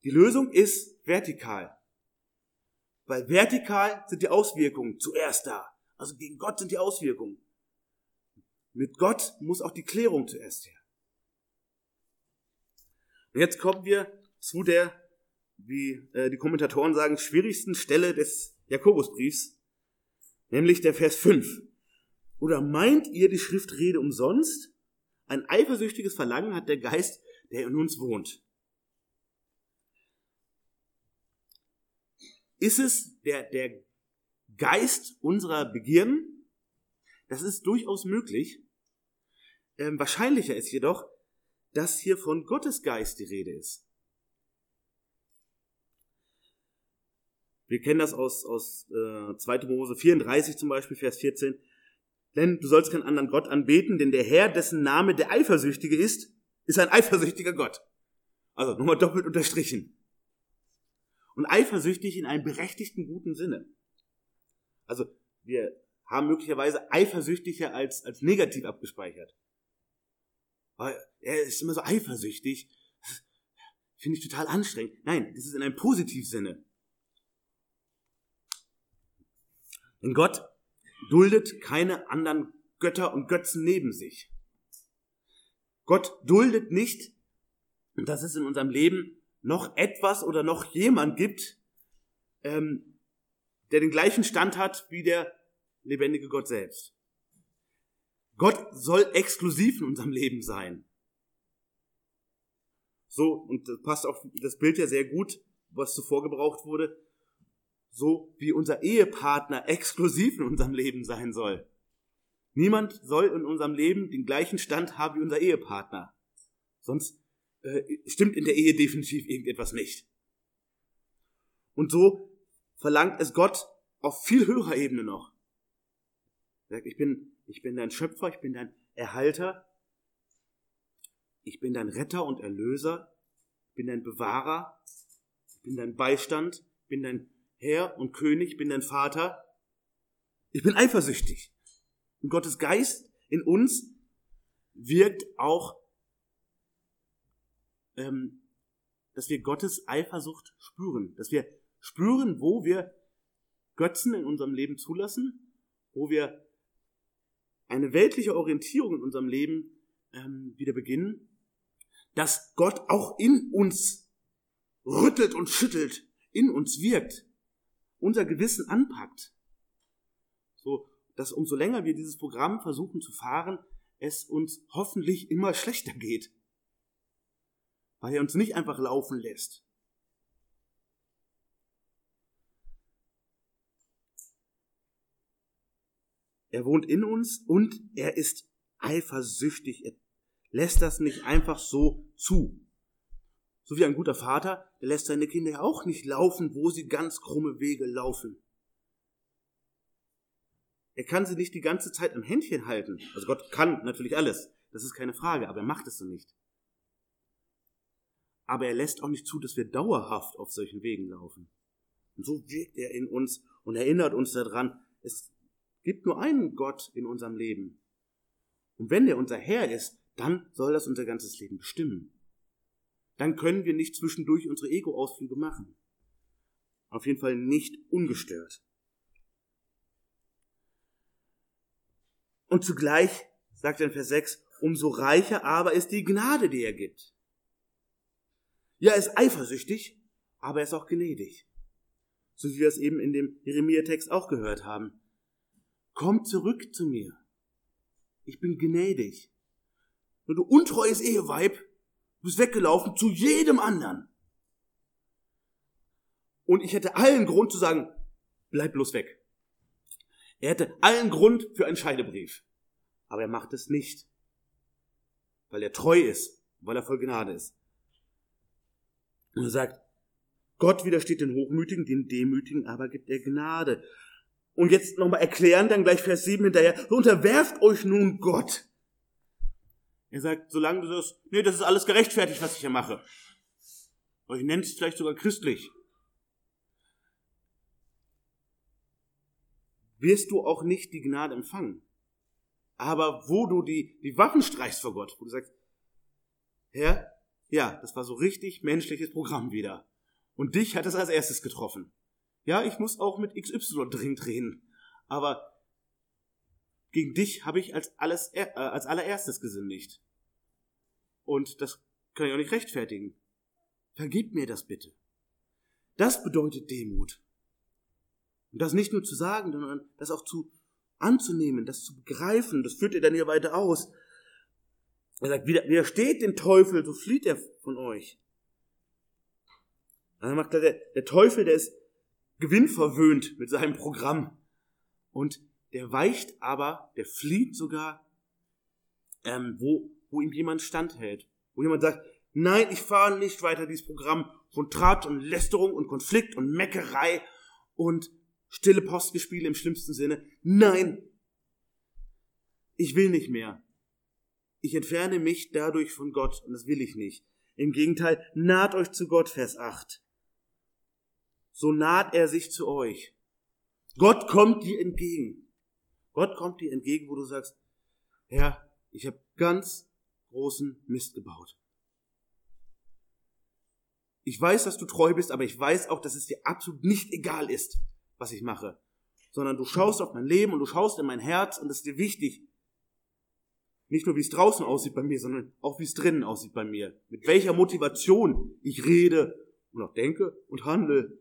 Die Lösung ist vertikal. Weil vertikal sind die Auswirkungen zuerst da. Also gegen Gott sind die Auswirkungen. Mit Gott muss auch die Klärung zuerst her. Und jetzt kommen wir zu der, wie äh, die Kommentatoren sagen, schwierigsten Stelle des Jakobusbriefs, nämlich der Vers 5. Oder meint ihr die Schriftrede umsonst? Ein eifersüchtiges Verlangen hat der Geist, der in uns wohnt. Ist es der, der Geist unserer Begierden? Das ist durchaus möglich. Ähm, wahrscheinlicher ist jedoch, dass hier von Gottes Geist die Rede ist. Wir kennen das aus, aus äh, 2. Mose 34 zum Beispiel, Vers 14. Denn du sollst keinen anderen Gott anbeten, denn der Herr, dessen Name der Eifersüchtige ist, ist ein eifersüchtiger Gott. Also nochmal doppelt unterstrichen. Und eifersüchtig in einem berechtigten guten Sinne. Also wir haben möglicherweise eifersüchtiger als, als negativ abgespeichert. Weil er ist immer so eifersüchtig. Finde ich total anstrengend. Nein, das ist in einem Positivsinne. Denn Gott duldet keine anderen Götter und Götzen neben sich. Gott duldet nicht, dass es in unserem Leben noch etwas oder noch jemand gibt, ähm, der den gleichen Stand hat wie der lebendige Gott selbst. Gott soll exklusiv in unserem Leben sein. So, und das passt auch das Bild ja sehr gut, was zuvor gebraucht wurde so wie unser Ehepartner exklusiv in unserem Leben sein soll. Niemand soll in unserem Leben den gleichen Stand haben wie unser Ehepartner. Sonst äh, stimmt in der Ehe definitiv irgendetwas nicht. Und so verlangt es Gott auf viel höherer Ebene noch. Ich bin, ich bin dein Schöpfer, ich bin dein Erhalter, ich bin dein Retter und Erlöser, ich bin dein Bewahrer, ich bin dein Beistand, ich bin dein Herr und König, bin dein Vater. Ich bin eifersüchtig. Und Gottes Geist in uns wirkt auch, ähm, dass wir Gottes Eifersucht spüren, dass wir spüren, wo wir Götzen in unserem Leben zulassen, wo wir eine weltliche Orientierung in unserem Leben ähm, wieder beginnen, dass Gott auch in uns rüttelt und schüttelt, in uns wirkt unser Gewissen anpackt. So, dass umso länger wir dieses Programm versuchen zu fahren, es uns hoffentlich immer schlechter geht. Weil er uns nicht einfach laufen lässt. Er wohnt in uns und er ist eifersüchtig. Er lässt das nicht einfach so zu. So wie ein guter Vater, der lässt seine Kinder ja auch nicht laufen, wo sie ganz krumme Wege laufen. Er kann sie nicht die ganze Zeit am Händchen halten. Also Gott kann natürlich alles, das ist keine Frage, aber er macht es so nicht. Aber er lässt auch nicht zu, dass wir dauerhaft auf solchen Wegen laufen. Und so wirkt er in uns und erinnert uns daran, es gibt nur einen Gott in unserem Leben. Und wenn er unser Herr ist, dann soll das unser ganzes Leben bestimmen dann können wir nicht zwischendurch unsere Ego-Ausflüge machen. Auf jeden Fall nicht ungestört. Und zugleich, sagt er in Vers 6, umso reicher aber ist die Gnade, die er gibt. Ja, er ist eifersüchtig, aber er ist auch gnädig. So wie wir es eben in dem Jeremia-Text auch gehört haben. Kommt zurück zu mir. Ich bin gnädig. Nur du untreues Eheweib, Du bist weggelaufen zu jedem anderen. Und ich hätte allen Grund zu sagen, bleib bloß weg. Er hätte allen Grund für einen Scheidebrief. Aber er macht es nicht. Weil er treu ist, weil er voll Gnade ist. Und er sagt, Gott widersteht den Hochmütigen, den Demütigen aber gibt er Gnade. Und jetzt nochmal erklären, dann gleich Vers 7 hinterher, unterwerft euch nun Gott. Er sagt, solange du das, nee, das ist alles gerechtfertigt, was ich hier mache. Oder ich nenne es vielleicht sogar christlich. Wirst du auch nicht die Gnade empfangen. Aber wo du die, die Waffen streichst vor Gott, wo du sagst, Herr, ja, das war so richtig menschliches Programm wieder. Und dich hat es als erstes getroffen. Ja, ich muss auch mit XY dringend reden. Aber gegen dich habe ich als, alles, äh, als allererstes gesündigt. Und das kann ich auch nicht rechtfertigen. Vergib mir das bitte. Das bedeutet Demut. Und das nicht nur zu sagen, sondern das auch zu anzunehmen, das zu begreifen. Das führt ihr dann hier weiter aus. Er sagt, widersteht dem Teufel, so flieht er von euch. Dann macht er, der, der Teufel, der ist gewinnverwöhnt mit seinem Programm. Und der weicht aber, der flieht sogar, ähm, wo, wo ihm jemand standhält, Wo jemand sagt, nein, ich fahre nicht weiter dieses Programm von Tratsch und Lästerung und Konflikt und Meckerei und stille Postgespiele im schlimmsten Sinne. Nein, ich will nicht mehr. Ich entferne mich dadurch von Gott und das will ich nicht. Im Gegenteil, naht euch zu Gott, Vers 8. So naht er sich zu euch. Gott kommt dir entgegen. Gott kommt dir entgegen, wo du sagst, Herr, ich habe ganz großen Mist gebaut. Ich weiß, dass du treu bist, aber ich weiß auch, dass es dir absolut nicht egal ist, was ich mache. Sondern du schaust auf mein Leben und du schaust in mein Herz und es ist dir wichtig. Nicht nur, wie es draußen aussieht bei mir, sondern auch, wie es drinnen aussieht bei mir. Mit welcher Motivation ich rede und auch denke und handle.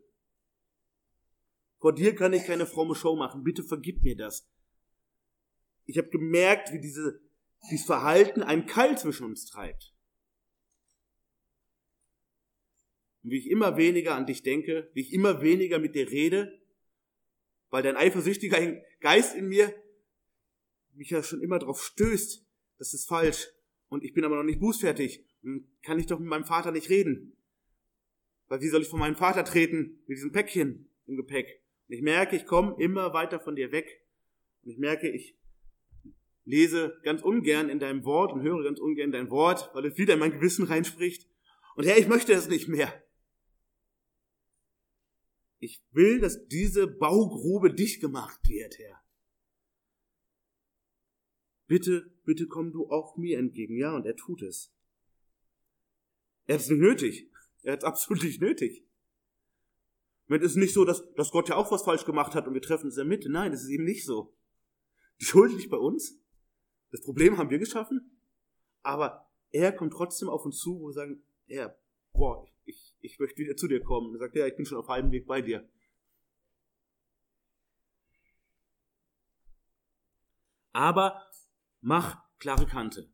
Vor dir kann ich keine fromme Show machen. Bitte vergib mir das. Ich habe gemerkt, wie diese, dieses Verhalten einen Keil zwischen uns treibt. Und wie ich immer weniger an dich denke, wie ich immer weniger mit dir rede, weil dein eifersüchtiger Geist in mir mich ja schon immer darauf stößt, das ist falsch. Und ich bin aber noch nicht bußfertig. Und kann ich doch mit meinem Vater nicht reden. Weil wie soll ich von meinem Vater treten mit diesem Päckchen im Gepäck? Und ich merke, ich komme immer weiter von dir weg. Und ich merke, ich lese ganz ungern in deinem Wort und höre ganz ungern dein Wort, weil es wieder in mein Gewissen reinspricht. Und Herr, ich möchte es nicht mehr. Ich will, dass diese Baugrube dicht gemacht wird, Herr. Bitte, bitte komm du auch mir entgegen. Ja, und er tut es. Er hat es nicht nötig. Er hat es absolut nicht nötig. Es ist nicht so, dass, dass Gott ja auch was falsch gemacht hat und wir treffen uns in der Mitte. Nein, das ist eben nicht so. Die Schuld liegt bei uns. Das Problem haben wir geschaffen. Aber er kommt trotzdem auf uns zu, wo wir sagen, ja, boah, ich, ich möchte wieder zu dir kommen. Er sagt, ja, ich bin schon auf halbem Weg bei dir. Aber mach klare Kante.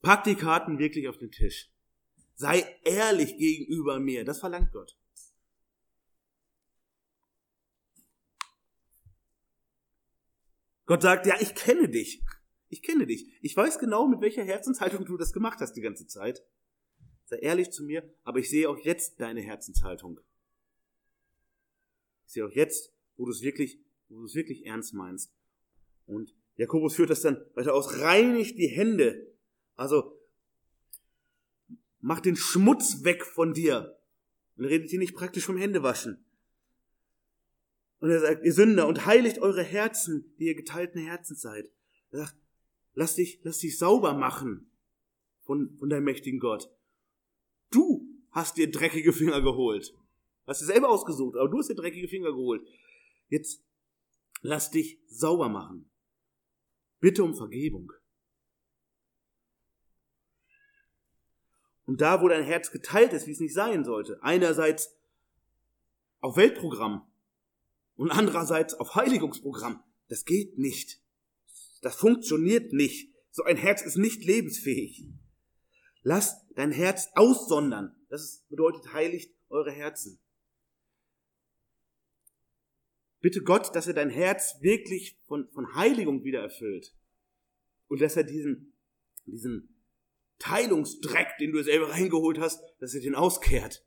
Pack die Karten wirklich auf den Tisch. Sei ehrlich gegenüber mir. Das verlangt Gott. Gott sagt, ja, ich kenne dich. Ich kenne dich. Ich weiß genau, mit welcher Herzenshaltung du das gemacht hast die ganze Zeit. Sei ehrlich zu mir, aber ich sehe auch jetzt deine Herzenshaltung. Ich sehe auch jetzt, wo du es wirklich, wo du es wirklich ernst meinst. Und Jakobus führt das dann weiter aus. Reinigt die Hände. Also, mach den Schmutz weg von dir. Und redet hier nicht praktisch vom Händewaschen. Und er sagt, ihr Sünder, und heiligt eure Herzen, die ihr geteilten Herzen seid. Er sagt, lass dich, lass dich sauber machen von, von deinem mächtigen Gott. Du hast dir dreckige Finger geholt. Hast du selber ausgesucht, aber du hast dir dreckige Finger geholt. Jetzt lass dich sauber machen. Bitte um Vergebung. Und da, wo dein Herz geteilt ist, wie es nicht sein sollte, einerseits auf Weltprogramm, und andererseits auf Heiligungsprogramm. Das geht nicht. Das funktioniert nicht. So ein Herz ist nicht lebensfähig. Lasst dein Herz aussondern. Das bedeutet, heiligt eure Herzen. Bitte Gott, dass er dein Herz wirklich von, von Heiligung wieder erfüllt. Und dass er diesen, diesen Teilungsdreck, den du selber reingeholt hast, dass er den auskehrt.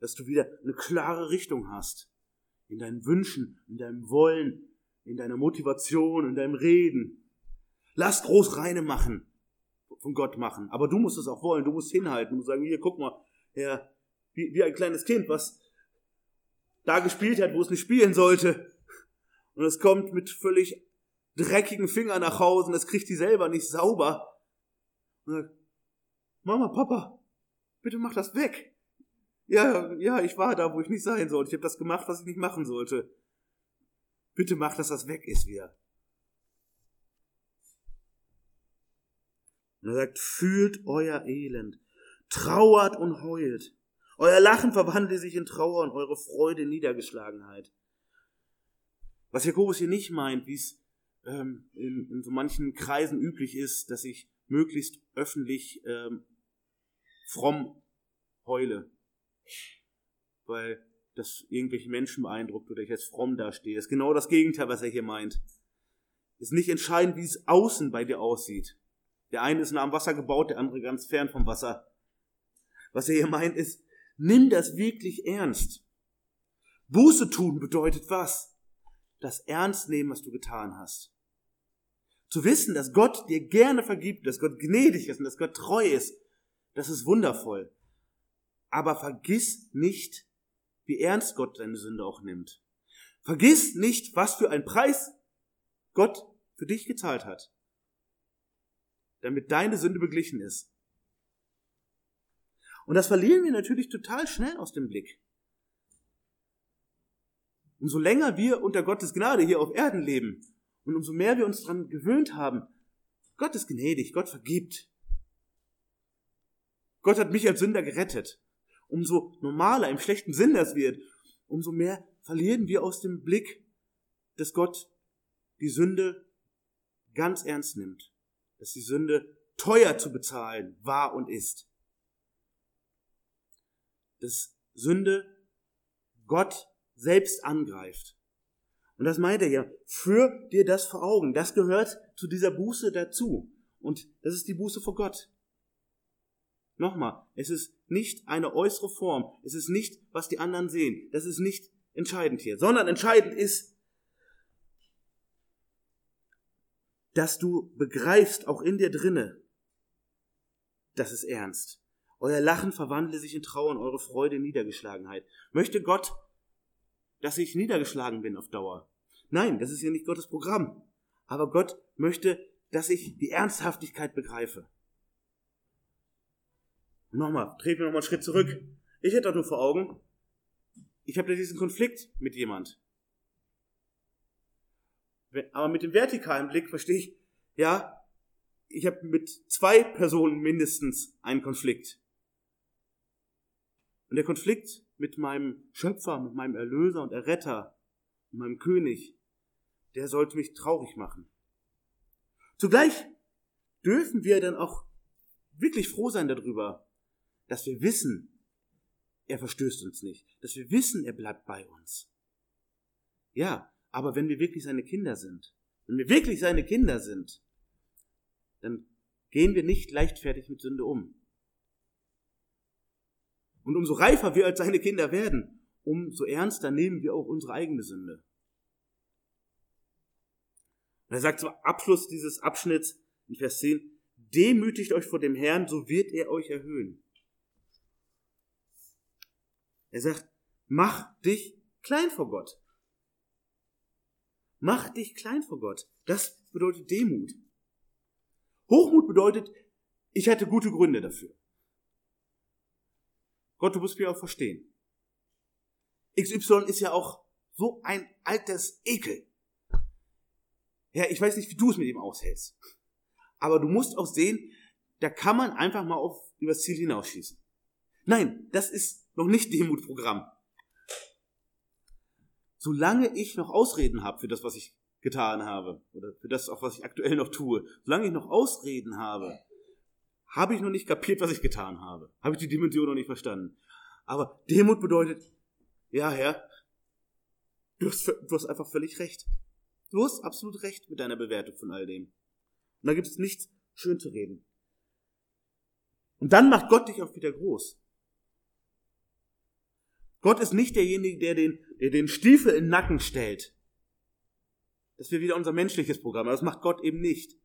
Dass du wieder eine klare Richtung hast in deinen Wünschen, in deinem Wollen, in deiner Motivation, in deinem Reden. Lass groß reine machen, von Gott machen. Aber du musst es auch wollen, du musst hinhalten, du musst sagen, hier, guck mal, Herr, wie, wie ein kleines Kind, was da gespielt hat, wo es nicht spielen sollte. Und es kommt mit völlig dreckigen Fingern nach Hause und das kriegt die selber nicht sauber. Und sagt, Mama, Papa, bitte mach das weg. Ja, ja, ich war da, wo ich nicht sein sollte. Ich habe das gemacht, was ich nicht machen sollte. Bitte mach, dass das weg ist wieder. Und er sagt, fühlt euer Elend, trauert und heult. Euer Lachen verwandelt sich in Trauer und eure Freude in Niedergeschlagenheit. Was Jakobus hier nicht meint, wie es ähm, in, in so manchen Kreisen üblich ist, dass ich möglichst öffentlich ähm, fromm heule weil das irgendwelche Menschen beeindruckt oder ich jetzt fromm dastehe. Das ist genau das Gegenteil, was er hier meint. Ist nicht entscheidend, wie es außen bei dir aussieht. Der eine ist nah am Wasser gebaut, der andere ganz fern vom Wasser. Was er hier meint ist, nimm das wirklich ernst. Buße tun bedeutet was? Das Ernst nehmen, was du getan hast. Zu wissen, dass Gott dir gerne vergibt, dass Gott gnädig ist und dass Gott treu ist, das ist wundervoll. Aber vergiss nicht, wie ernst Gott deine Sünde auch nimmt. Vergiss nicht, was für ein Preis Gott für dich gezahlt hat, damit deine Sünde beglichen ist. Und das verlieren wir natürlich total schnell aus dem Blick. Umso länger wir unter Gottes Gnade hier auf Erden leben und umso mehr wir uns daran gewöhnt haben, Gott ist gnädig, Gott vergibt. Gott hat mich als Sünder gerettet. Umso normaler, im schlechten Sinn das wird, umso mehr verlieren wir aus dem Blick, dass Gott die Sünde ganz ernst nimmt, dass die Sünde teuer zu bezahlen war und ist. Dass Sünde Gott selbst angreift. Und das meint er ja. Führ dir das vor Augen. Das gehört zu dieser Buße dazu. Und das ist die Buße vor Gott. Nochmal, es ist nicht eine äußere Form. Es ist nicht, was die anderen sehen. Das ist nicht entscheidend hier. Sondern entscheidend ist, dass du begreifst, auch in dir drinne, das ist ernst. Euer Lachen verwandle sich in Trauer und eure Freude in Niedergeschlagenheit. Möchte Gott dass ich niedergeschlagen bin auf Dauer. Nein, das ist ja nicht Gottes Programm. Aber Gott möchte, dass ich die Ernsthaftigkeit begreife. Nochmal, treten wir nochmal einen Schritt zurück. Ich hätte doch nur vor Augen, ich habe da diesen Konflikt mit jemand. Aber mit dem vertikalen Blick verstehe ich, ja, ich habe mit zwei Personen mindestens einen Konflikt. Und der Konflikt mit meinem Schöpfer, mit meinem Erlöser und Erretter, mit meinem König, der sollte mich traurig machen. Zugleich dürfen wir dann auch wirklich froh sein darüber, dass wir wissen, er verstößt uns nicht, dass wir wissen, er bleibt bei uns. Ja, aber wenn wir wirklich seine Kinder sind, wenn wir wirklich seine Kinder sind, dann gehen wir nicht leichtfertig mit Sünde um. Und umso reifer wir als seine Kinder werden, umso ernster nehmen wir auch unsere eigene Sünde. Und er sagt zum Abschluss dieses Abschnitts in Vers 10, demütigt euch vor dem Herrn, so wird er euch erhöhen. Er sagt, mach dich klein vor Gott. Mach dich klein vor Gott. Das bedeutet Demut. Hochmut bedeutet, ich hatte gute Gründe dafür. Gott, du musst mich auch verstehen. XY ist ja auch so ein altes Ekel. Ja, ich weiß nicht, wie du es mit ihm aushältst. Aber du musst auch sehen, da kann man einfach mal auf übers Ziel hinausschießen. Nein, das ist noch nicht Demutprogramm. Solange ich noch Ausreden habe für das, was ich getan habe, oder für das, auch was ich aktuell noch tue, solange ich noch Ausreden habe, habe ich noch nicht kapiert, was ich getan habe. Habe ich die Dimension noch nicht verstanden. Aber Demut bedeutet, ja, Herr, du hast, du hast einfach völlig recht. Du hast absolut recht mit deiner Bewertung von all dem. Und da gibt es nichts schön zu reden. Und dann macht Gott dich auch wieder groß. Gott ist nicht derjenige, der den, der den Stiefel in den Nacken stellt. Das wäre wieder unser menschliches Programm. Aber das macht Gott eben nicht.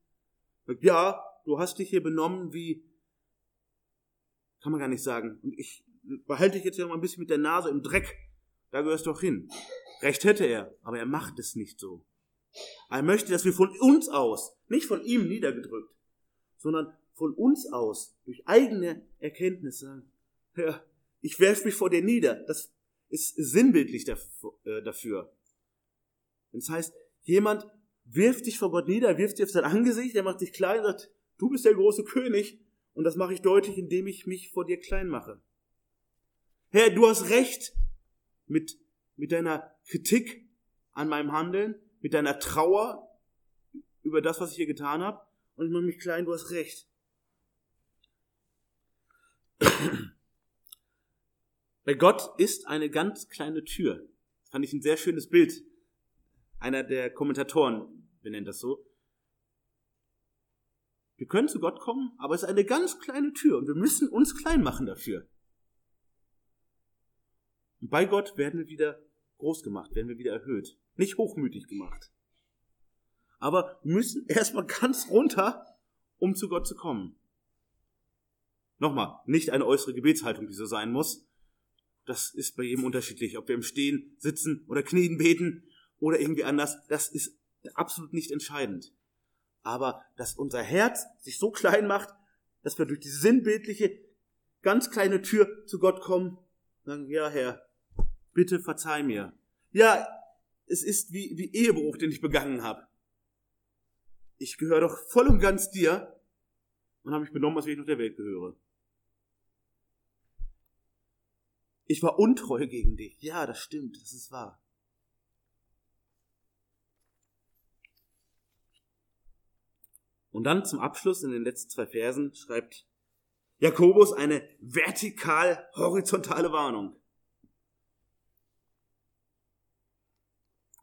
Ja, du hast dich hier benommen wie, kann man gar nicht sagen. Und ich behalte dich jetzt ja mal ein bisschen mit der Nase im Dreck. Da gehörst du doch hin. Recht hätte er, aber er macht es nicht so. Er möchte, dass wir von uns aus, nicht von ihm niedergedrückt, sondern von uns aus, durch eigene Erkenntnisse, ja, ich werfe mich vor dir nieder. Das ist sinnbildlich äh, dafür. Das heißt, jemand wirft dich vor Gott nieder, wirft dich auf sein Angesicht, er macht dich klein und sagt, Du bist der große König und das mache ich deutlich, indem ich mich vor dir klein mache. Herr, du hast recht mit, mit deiner Kritik an meinem Handeln, mit deiner Trauer über das, was ich hier getan habe und ich mache mich klein, du hast recht. Bei Gott ist eine ganz kleine Tür. Das fand ich ein sehr schönes Bild. Einer der Kommentatoren benennt das so. Wir können zu Gott kommen, aber es ist eine ganz kleine Tür und wir müssen uns klein machen dafür. Und bei Gott werden wir wieder groß gemacht, werden wir wieder erhöht, nicht hochmütig gemacht. Aber wir müssen erstmal ganz runter, um zu Gott zu kommen. Nochmal, nicht eine äußere Gebetshaltung, die so sein muss. Das ist bei jedem unterschiedlich, ob wir im Stehen, Sitzen oder Knien beten oder irgendwie anders. Das ist absolut nicht entscheidend. Aber dass unser Herz sich so klein macht, dass wir durch diese sinnbildliche, ganz kleine Tür zu Gott kommen, sagen, ja Herr, bitte verzeih mir. Ja, es ist wie, wie Ehebruch, den ich begangen habe. Ich gehöre doch voll und ganz dir und habe mich benommen, als wenn ich noch der Welt gehöre. Ich war untreu gegen dich. Ja, das stimmt, das ist wahr. Und dann zum Abschluss in den letzten zwei Versen schreibt Jakobus eine vertikal-horizontale Warnung.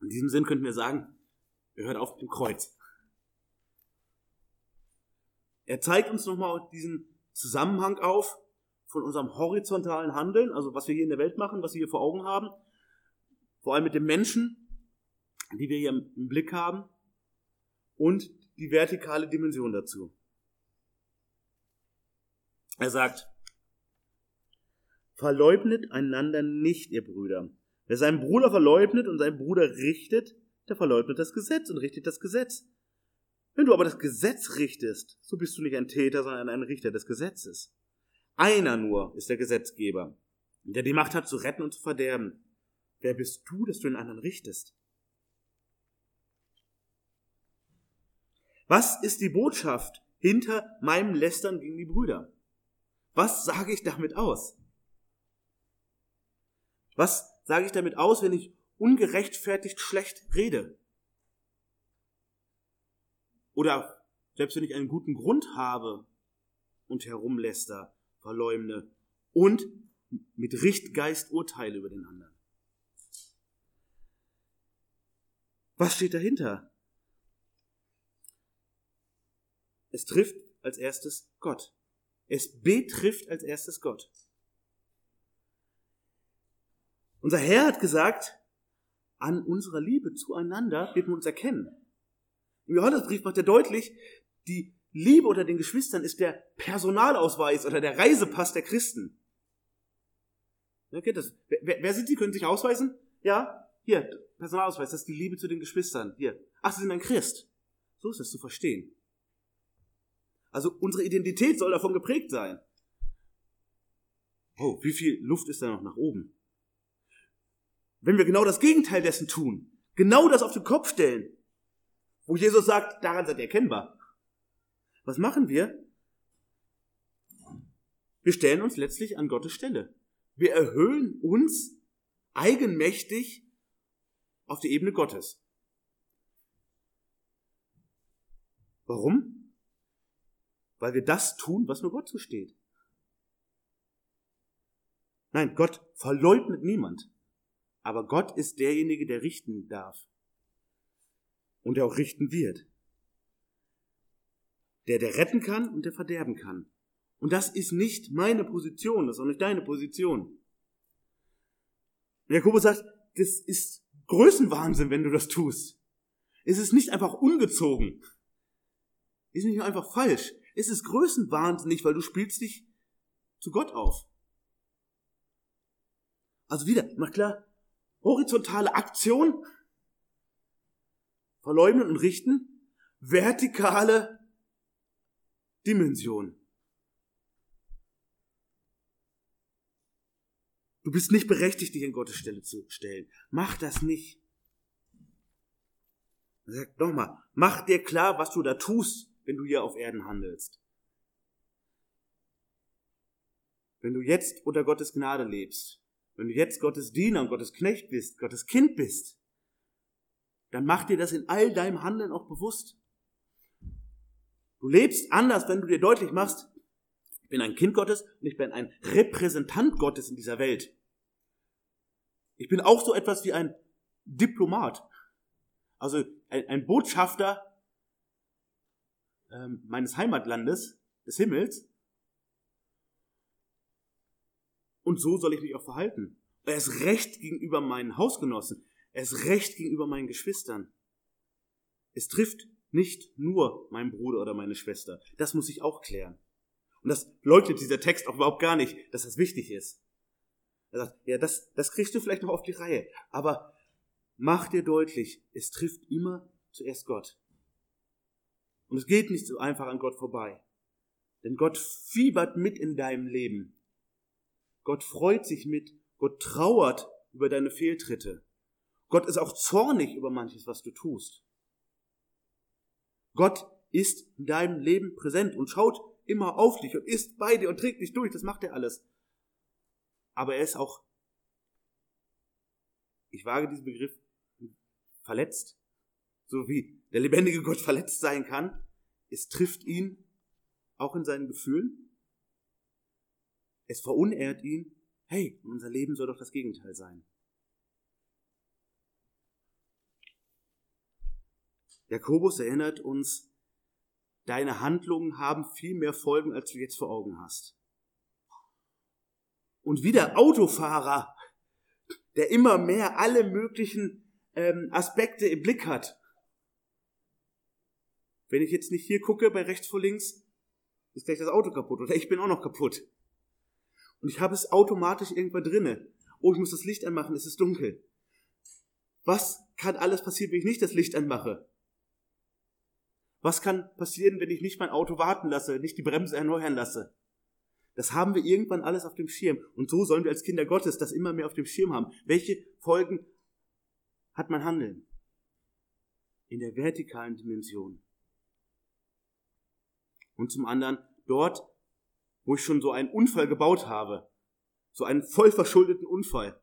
In diesem Sinn könnten wir sagen, er hört auf mit dem Kreuz. Er zeigt uns nochmal diesen Zusammenhang auf von unserem horizontalen Handeln, also was wir hier in der Welt machen, was wir hier vor Augen haben, vor allem mit den Menschen, die wir hier im Blick haben, und die vertikale Dimension dazu. Er sagt, verleugnet einander nicht, ihr Brüder. Wer seinen Bruder verleugnet und seinen Bruder richtet, der verleugnet das Gesetz und richtet das Gesetz. Wenn du aber das Gesetz richtest, so bist du nicht ein Täter, sondern ein Richter des Gesetzes. Einer nur ist der Gesetzgeber, der die Macht hat zu retten und zu verderben. Wer bist du, dass du den anderen richtest? Was ist die Botschaft hinter meinem Lästern gegen die Brüder? Was sage ich damit aus? Was sage ich damit aus, wenn ich ungerechtfertigt schlecht rede? Oder selbst wenn ich einen guten Grund habe und herumläster, verleumde und mit Richtgeist urteile über den anderen. Was steht dahinter? Es trifft als erstes Gott. Es betrifft als erstes Gott. Unser Herr hat gesagt, an unserer Liebe zueinander wird man uns erkennen. Im Johannesbrief macht er deutlich, die Liebe unter den Geschwistern ist der Personalausweis oder der Reisepass der Christen. Wer kennt das? Wer, wer sind Sie? Können Sie sich ausweisen? Ja? Hier, Personalausweis, das ist die Liebe zu den Geschwistern. Hier. Ach, Sie sind ein Christ. So ist das zu verstehen. Also unsere Identität soll davon geprägt sein. Oh, wie viel Luft ist da noch nach oben? Wenn wir genau das Gegenteil dessen tun, genau das auf den Kopf stellen, wo Jesus sagt, daran seid ihr erkennbar. Was machen wir? Wir stellen uns letztlich an Gottes Stelle. Wir erhöhen uns eigenmächtig auf die Ebene Gottes. Warum? weil wir das tun, was nur Gott zusteht. Nein, Gott verleugnet niemand. Aber Gott ist derjenige, der richten darf. Und der auch richten wird. Der, der retten kann und der verderben kann. Und das ist nicht meine Position, das ist auch nicht deine Position. Jakobus sagt, das ist Größenwahnsinn, wenn du das tust. Es ist nicht einfach ungezogen. Es ist nicht einfach falsch ist es größenwahnsinnig, weil du spielst dich zu Gott auf. Also wieder, mach klar, horizontale Aktion, verleugnen und richten, vertikale Dimension. Du bist nicht berechtigt, dich in Gottes Stelle zu stellen. Mach das nicht. Er sagt nochmal, mach dir klar, was du da tust wenn du hier auf Erden handelst. Wenn du jetzt unter Gottes Gnade lebst, wenn du jetzt Gottes Diener und Gottes Knecht bist, Gottes Kind bist, dann mach dir das in all deinem Handeln auch bewusst. Du lebst anders, wenn du dir deutlich machst, ich bin ein Kind Gottes und ich bin ein Repräsentant Gottes in dieser Welt. Ich bin auch so etwas wie ein Diplomat, also ein, ein Botschafter ähm, meines Heimatlandes, des Himmels. Und so soll ich mich auch verhalten. Er ist recht gegenüber meinen Hausgenossen. Er ist recht gegenüber meinen Geschwistern. Es trifft nicht nur meinen Bruder oder meine Schwester. Das muss ich auch klären. Und das leugnet dieser Text auch überhaupt gar nicht, dass das wichtig ist. Er sagt, ja, das, das kriegst du vielleicht noch auf die Reihe. Aber mach dir deutlich, es trifft immer zuerst Gott. Und es geht nicht so einfach an Gott vorbei. Denn Gott fiebert mit in deinem Leben. Gott freut sich mit. Gott trauert über deine Fehltritte. Gott ist auch zornig über manches, was du tust. Gott ist in deinem Leben präsent und schaut immer auf dich und ist bei dir und trägt dich durch. Das macht er alles. Aber er ist auch, ich wage diesen Begriff, verletzt. So wie der lebendige Gott verletzt sein kann. Es trifft ihn auch in seinen Gefühlen. Es verunehrt ihn. Hey, unser Leben soll doch das Gegenteil sein. Jakobus erinnert uns, deine Handlungen haben viel mehr Folgen, als du jetzt vor Augen hast. Und wie der Autofahrer, der immer mehr alle möglichen ähm, Aspekte im Blick hat. Wenn ich jetzt nicht hier gucke, bei rechts vor links, ist gleich das Auto kaputt oder ich bin auch noch kaputt. Und ich habe es automatisch irgendwann drinne. Oh, ich muss das Licht anmachen, es ist dunkel. Was kann alles passieren, wenn ich nicht das Licht anmache? Was kann passieren, wenn ich nicht mein Auto warten lasse, nicht die Bremse erneuern lasse? Das haben wir irgendwann alles auf dem Schirm. Und so sollen wir als Kinder Gottes das immer mehr auf dem Schirm haben. Welche Folgen hat mein Handeln? In der vertikalen Dimension. Und zum anderen dort, wo ich schon so einen Unfall gebaut habe. So einen voll verschuldeten Unfall.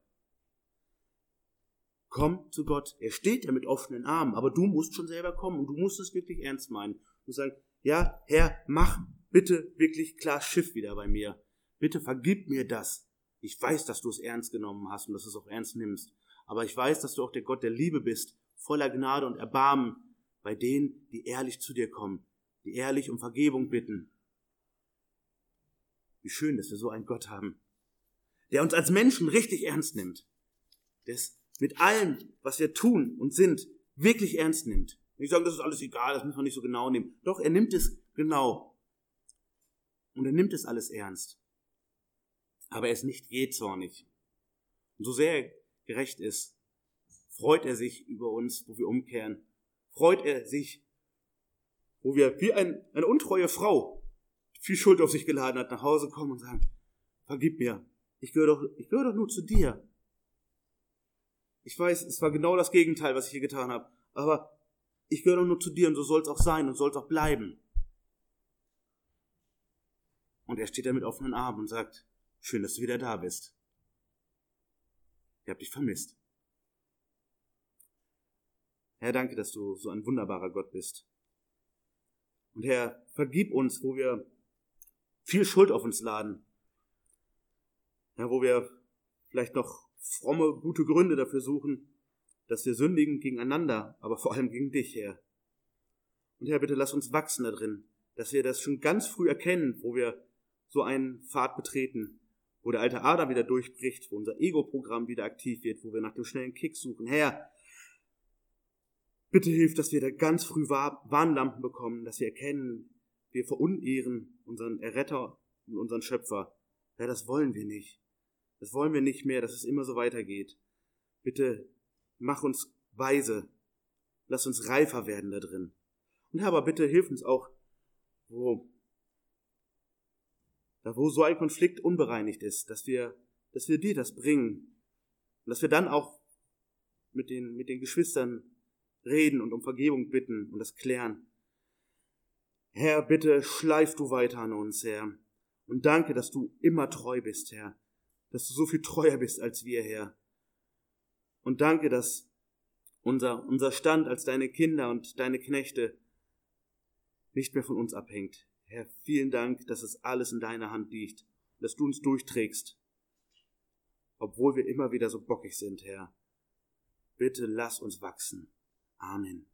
Komm zu Gott. Er steht ja mit offenen Armen, aber du musst schon selber kommen und du musst es wirklich ernst meinen. Du sagst, ja, Herr, mach bitte wirklich klar Schiff wieder bei mir. Bitte vergib mir das. Ich weiß, dass du es ernst genommen hast und dass du es auch ernst nimmst. Aber ich weiß, dass du auch der Gott der Liebe bist, voller Gnade und Erbarmen bei denen, die ehrlich zu dir kommen, die ehrlich um Vergebung bitten. Wie schön, dass wir so einen Gott haben, der uns als Menschen richtig ernst nimmt, der es mit allem, was wir tun und sind, wirklich ernst nimmt. Ich sage, das ist alles egal, das muss man nicht so genau nehmen. Doch, er nimmt es genau. Und er nimmt es alles ernst. Aber er ist nicht jähzornig. Und so sehr er gerecht ist, freut er sich über uns, wo wir umkehren. Freut er sich, wo wir wie ein, eine untreue Frau, viel Schuld auf sich geladen hat, nach Hause kommen und sagen, vergib mir, ich gehöre doch, ich gehöre doch nur zu dir. Ich weiß, es war genau das Gegenteil, was ich hier getan habe. Aber ich gehöre nur zu dir und so soll es auch sein und soll es auch bleiben. Und er steht da mit offenen Armen und sagt, schön, dass du wieder da bist. Ich habe dich vermisst. Herr, danke, dass du so ein wunderbarer Gott bist. Und Herr, vergib uns, wo wir viel Schuld auf uns laden. Ja, wo wir vielleicht noch fromme, gute Gründe dafür suchen, dass wir sündigen gegeneinander, aber vor allem gegen dich, Herr. Und Herr, bitte lass uns wachsen da drin, dass wir das schon ganz früh erkennen, wo wir so einen Pfad betreten, wo der alte Ader wieder durchbricht, wo unser Ego-Programm wieder aktiv wird, wo wir nach dem schnellen Kick suchen. Herr, bitte hilf, dass wir da ganz früh Warnlampen bekommen, dass wir erkennen, wir verunehren unseren Erretter und unseren Schöpfer. Herr, das wollen wir nicht. Das wollen wir nicht mehr, dass es immer so weitergeht. Bitte mach uns weise. Lass uns reifer werden da drin. Und Herr, aber bitte hilf uns auch, wo, da wo so ein Konflikt unbereinigt ist, dass wir, dass wir dir das bringen. Und dass wir dann auch mit den, mit den Geschwistern reden und um Vergebung bitten und das klären. Herr, bitte schleif du weiter an uns, Herr. Und danke, dass du immer treu bist, Herr dass du so viel treuer bist als wir, Herr. Und danke, dass unser, unser Stand als deine Kinder und deine Knechte nicht mehr von uns abhängt. Herr, vielen Dank, dass es alles in deiner Hand liegt, dass du uns durchträgst, obwohl wir immer wieder so bockig sind, Herr. Bitte lass uns wachsen. Amen.